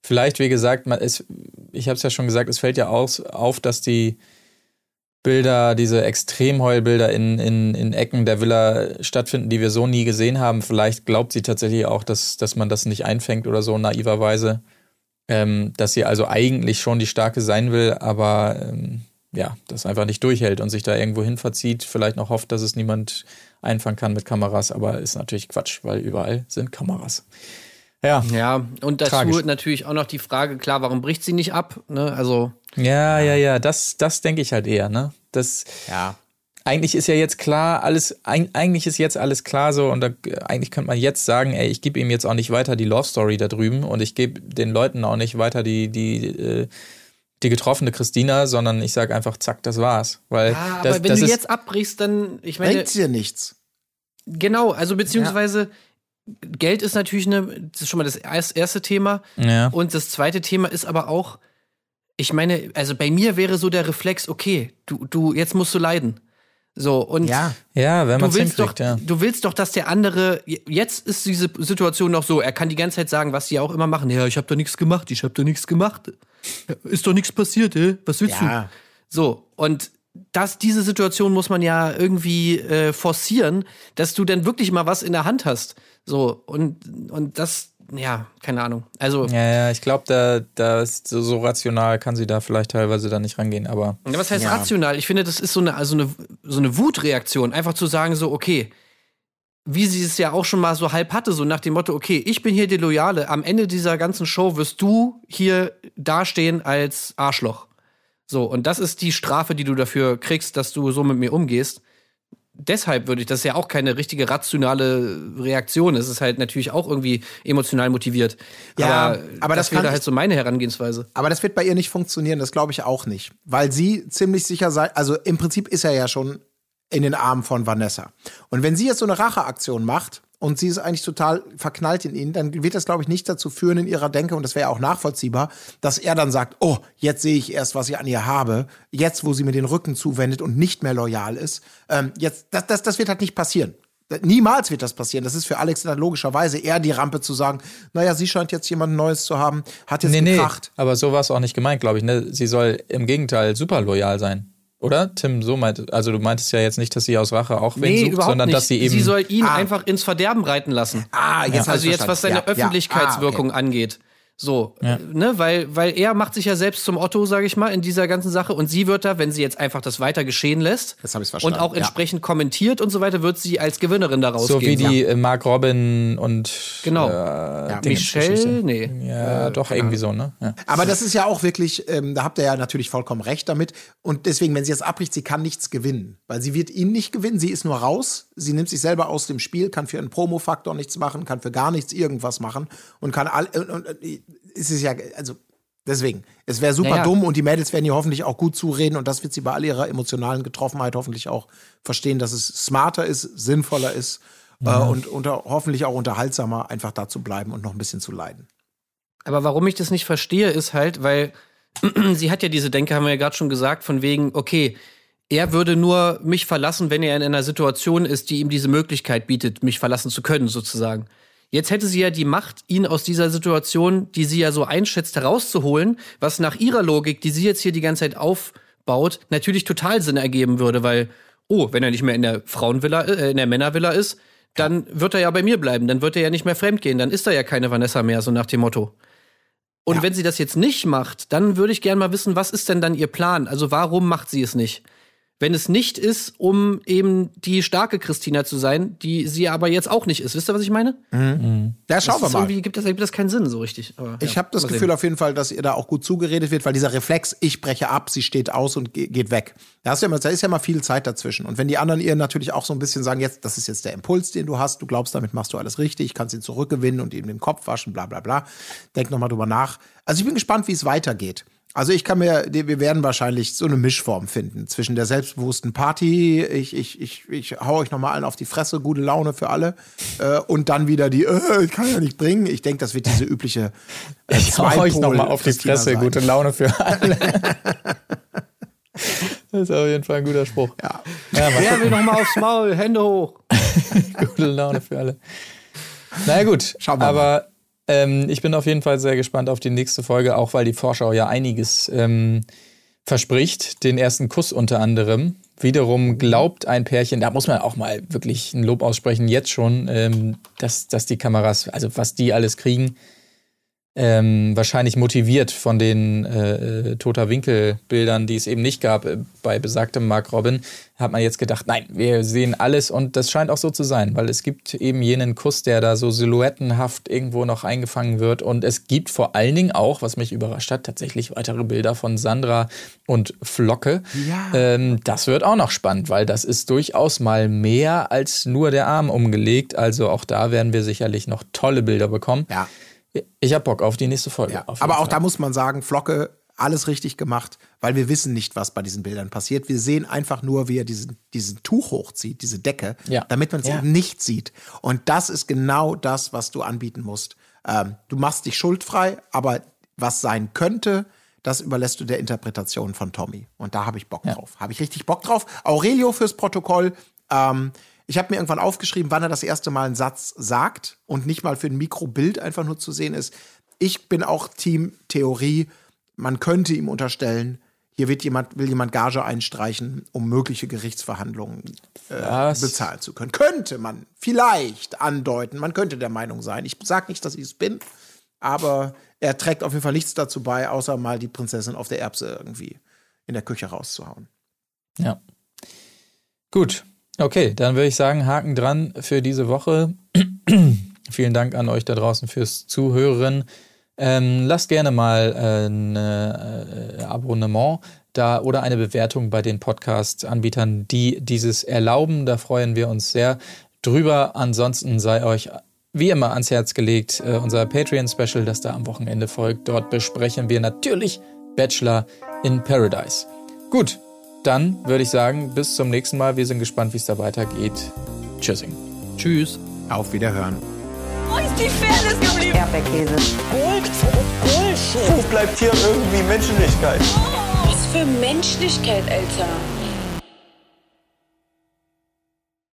Vielleicht, wie gesagt, man ist, ich habe es ja schon gesagt, es fällt ja aus, auf, dass die Bilder, diese Extremheulbilder in, in, in Ecken der Villa stattfinden, die wir so nie gesehen haben. Vielleicht glaubt sie tatsächlich auch, dass, dass man das nicht einfängt oder so naiverweise. Ähm, dass sie also eigentlich schon die Starke sein will, aber ähm, ja, das einfach nicht durchhält und sich da irgendwo hin verzieht, vielleicht noch hofft, dass es niemand einfangen kann mit Kameras, aber ist natürlich Quatsch, weil überall sind Kameras. Ja, Ja, und dazu Tragisch. natürlich auch noch die Frage, klar, warum bricht sie nicht ab? Ne? Also, Ja, ja, ja, das, das denke ich halt eher, ne? Das, Ja. eigentlich ist ja jetzt klar, alles, eig- eigentlich ist jetzt alles klar so und da, eigentlich könnte man jetzt sagen, ey, ich gebe ihm jetzt auch nicht weiter die Love Story da drüben und ich gebe den Leuten auch nicht weiter die, die, äh, die getroffene Christina, sondern ich sage einfach, zack, das war's. Weil ja, aber das, wenn das du ist, jetzt abbrichst, dann, ich meine, Bringt dir nichts. genau, also beziehungsweise Geld ist natürlich eine, das ist schon mal das erst- erste Thema. ja, Und das zweite Thema ist aber auch, ich meine, also bei mir wäre so der Reflex, okay, du, du, jetzt musst du leiden. So, und Ja. ja, wenn man du willst doch, ja. du willst doch, dass der andere, jetzt ist diese Situation noch so, er kann die ganze Zeit sagen, was die auch immer machen, ja, ich habe da nichts gemacht, ich habe da nichts gemacht. Ist doch nichts passiert, ey? Was willst Ja. So, und das, diese Situation muss man ja irgendwie äh, forcieren, dass du dann wirklich mal was in der Hand hast. So, und, und das, ja, keine Ahnung. Also, Ja, ja, ich glaube, da, da ist so, so rational kann sie da vielleicht teilweise da nicht rangehen, aber Ja, was heißt Ja. rational? Ich finde, das ist so eine, also eine, so eine Wutreaktion. Einfach zu sagen, so, okay, wie sie es ja auch schon mal so halb hatte, so nach dem Motto, okay, ich bin hier die Loyale, am Ende dieser ganzen Show wirst du hier dastehen als Arschloch. So, und das ist die Strafe, die du dafür kriegst, dass du so mit mir umgehst. Deshalb würde ich, das ist ja auch keine richtige rationale Reaktion. Es ist halt natürlich auch irgendwie emotional motiviert. Ja, aber, aber das das wäre halt so meine Herangehensweise. Aber das wird bei ihr nicht funktionieren, das glaube ich auch nicht. Weil sie ziemlich sicher sei, also im Prinzip ist er ja schon in den Armen von Vanessa. Und wenn sie jetzt so eine Racheaktion macht und sie ist eigentlich total verknallt in ihn, dann wird das, glaube ich, nicht dazu führen in ihrer Denke, und das wäre ja auch nachvollziehbar, dass er dann sagt, oh, jetzt sehe ich erst, was ich an ihr habe, jetzt, wo sie mir den Rücken zuwendet und nicht mehr loyal ist. Ähm, jetzt, das, das, das wird halt nicht passieren. Niemals wird das passieren. Das ist für Alex dann logischerweise eher die Rampe zu sagen, naja, sie scheint jetzt jemand Neues zu haben, hat jetzt nee, nee, gekracht. aber so war es auch nicht gemeint, glaube ich. Ne? Sie soll im Gegenteil super loyal sein. Oder? Tim, so meint, also du meintest ja jetzt nicht, dass sie aus Rache auch wen Nee, sucht, überhaupt sondern nicht. dass sie eben. sie soll ihn Ah. einfach ins Verderben reiten lassen. Ah, jetzt hab also jetzt, was seine Ja, ja. Öffentlichkeitswirkung Ah, okay. angeht. So, äh, ne, weil, weil er macht sich ja selbst zum Otto, sage ich mal, in dieser ganzen Sache. Und sie wird da, wenn sie jetzt einfach das weiter geschehen lässt Jetzt hab ich's und verstanden, auch ja. entsprechend kommentiert und so weiter, wird sie als Gewinnerin da so wie rausgehen. die äh, Mark Robin und Genau. äh, Ja, Michelle, nee. Ja, doch, irgendwie so, ne? Ja. Aber das ist ja auch wirklich, ähm, da habt ihr ja natürlich vollkommen recht damit. Und deswegen, wenn sie jetzt abbricht, sie kann nichts gewinnen. Weil sie wird ihn nicht gewinnen, sie ist nur raus. Sie nimmt sich selber aus dem Spiel, kann für einen Promo-Faktor nichts machen, kann für gar nichts irgendwas machen und kann all. Und, und, und, es ist ja, also deswegen, es wäre super Ja, ja. dumm und die Mädels werden ihr hoffentlich auch gut zureden und das wird sie bei all ihrer emotionalen Getroffenheit hoffentlich auch verstehen, dass es smarter ist, sinnvoller ist äh, und unter, hoffentlich auch unterhaltsamer, einfach da zu bleiben und noch ein bisschen zu leiden. Aber warum ich das nicht verstehe, ist halt, weil sie hat ja diese Denke, haben wir ja gerade schon gesagt, von wegen, okay, er würde nur mich verlassen, wenn er in einer Situation ist, die ihm diese Möglichkeit bietet, mich verlassen zu können, sozusagen. Jetzt hätte sie ja die Macht, ihn aus dieser Situation, die sie ja so einschätzt, herauszuholen, was nach ihrer Logik, die sie jetzt hier die ganze Zeit aufbaut, natürlich total Sinn ergeben würde, weil, oh, wenn er nicht mehr in der Frauenvilla, äh, in der Männervilla ist, dann wird er ja bei mir bleiben, dann wird er ja nicht mehr fremdgehen, dann ist er ja keine Vanessa mehr, so nach dem Motto. Und wenn sie das jetzt nicht macht, dann würde ich gerne mal wissen, was ist denn dann ihr Plan? Also warum macht sie es nicht? Wenn es nicht ist, um eben die starke Christina zu sein, die sie aber jetzt auch nicht ist. Wisst ihr, was ich meine? Ja, schauen Das wir ist mal. Irgendwie gibt das, gibt das keinen Sinn so richtig. Aber, Ich ja, habe das Gefühl sehen. auf jeden Fall, dass ihr da auch gut zugeredet wird, weil dieser Reflex, ich breche ab, sie steht aus und ge geht weg. Da, hast du ja mal, da ist ja mal viel Zeit dazwischen. Und wenn die anderen ihr natürlich auch so ein bisschen sagen, jetzt, das ist jetzt der Impuls, den du hast, du glaubst, damit machst du alles richtig, kannst ihn zurückgewinnen und ihm den Kopf waschen, bla bla bla. Denk noch mal drüber nach. Also ich bin gespannt, wie es weitergeht. Also ich kann mir, wir werden wahrscheinlich so eine Mischform finden zwischen der selbstbewussten Party, ich, ich, ich, ich hau euch noch mal allen auf die Fresse, gute Laune für alle, äh, und dann wieder die, äh, ich kann ja nicht bringen. Ich denke, das wird diese übliche äh, Ich hau euch nochmal auf die Christina Fresse, sein. gute Laune für alle. das ist auf jeden Fall ein guter Spruch. Ja. Ja, mal Wer will noch mal aufs Maul? Hände hoch. gute Laune für alle. Na ja, gut, Schauen wir aber ähm, ich bin auf jeden Fall sehr gespannt auf die nächste Folge, auch weil die Vorschau ja einiges ähm, verspricht. Den ersten Kuss unter anderem. Wiederum glaubt ein Pärchen, da muss man auch mal wirklich ein Lob aussprechen, jetzt schon, ähm, dass, dass die Kameras, also was die alles kriegen, ähm, wahrscheinlich motiviert von den äh, toter Winkel-Bildern, die es eben nicht gab äh, bei besagtem Mark Robin, hat man jetzt gedacht, nein, wir sehen alles und das scheint auch so zu sein, weil es gibt eben jenen Kuss, der da so silhouettenhaft irgendwo noch eingefangen wird und es gibt vor allen Dingen auch, was mich überrascht hat, tatsächlich weitere Bilder von Sandra und Flocke. Ja. Ähm, das wird auch noch spannend, weil das ist durchaus mal mehr als nur der Arm umgelegt, also auch da werden wir sicherlich noch tolle Bilder bekommen. Ja. Ich hab Bock auf die nächste Folge. Ja. Aber auch Fall. da muss man sagen, Flocke, alles richtig gemacht, weil wir wissen nicht, was bei diesen Bildern passiert. Wir sehen einfach nur, wie er diesen, diesen Tuch hochzieht, diese Decke, Ja. damit man es Ja. eben nicht sieht. Und das ist genau das, was du anbieten musst. Ähm, du machst dich schuldfrei, aber was sein könnte, das überlässt du der Interpretation von Tommy. Und da habe ich Bock drauf. Habe ich richtig Bock drauf. Aurelio fürs Protokoll. Ähm, ich habe mir irgendwann aufgeschrieben, wann er das erste Mal einen Satz sagt und nicht mal für ein Mikrobild einfach nur zu sehen ist. Ich bin auch Team Theorie. Man könnte ihm unterstellen, hier wird jemand, will jemand Gage einstreichen, um mögliche Gerichtsverhandlungen äh, bezahlen zu können. Könnte man vielleicht andeuten, man könnte der Meinung sein. Ich sage nicht, dass ich es bin, aber er trägt auf jeden Fall nichts dazu bei, außer mal die Prinzessin auf der Erbse irgendwie in der Küche rauszuhauen. Ja. Gut. Okay, dann würde ich sagen, Haken dran für diese Woche. Vielen Dank an euch da draußen fürs Zuhören. Ähm, lasst gerne mal äh, ein äh, Abonnement da oder eine Bewertung bei den Podcast-Anbietern, die dieses erlauben. Da freuen wir uns sehr drüber. Ansonsten sei euch wie immer ans Herz gelegt äh, unser Patreon-Special, das da am Wochenende folgt. Dort besprechen wir natürlich Bachelor in Paradise. Gut, dann würde ich sagen, bis zum nächsten Mal. Wir sind gespannt, wie es da weitergeht. Tschüssing. Tschüss. Auf Wiederhören. Wo ist die Fairness geblieben? Erdbeerkäse. Gold, Bullshit. Wo bleibt hier irgendwie Menschlichkeit? Was für Menschlichkeit, Alter.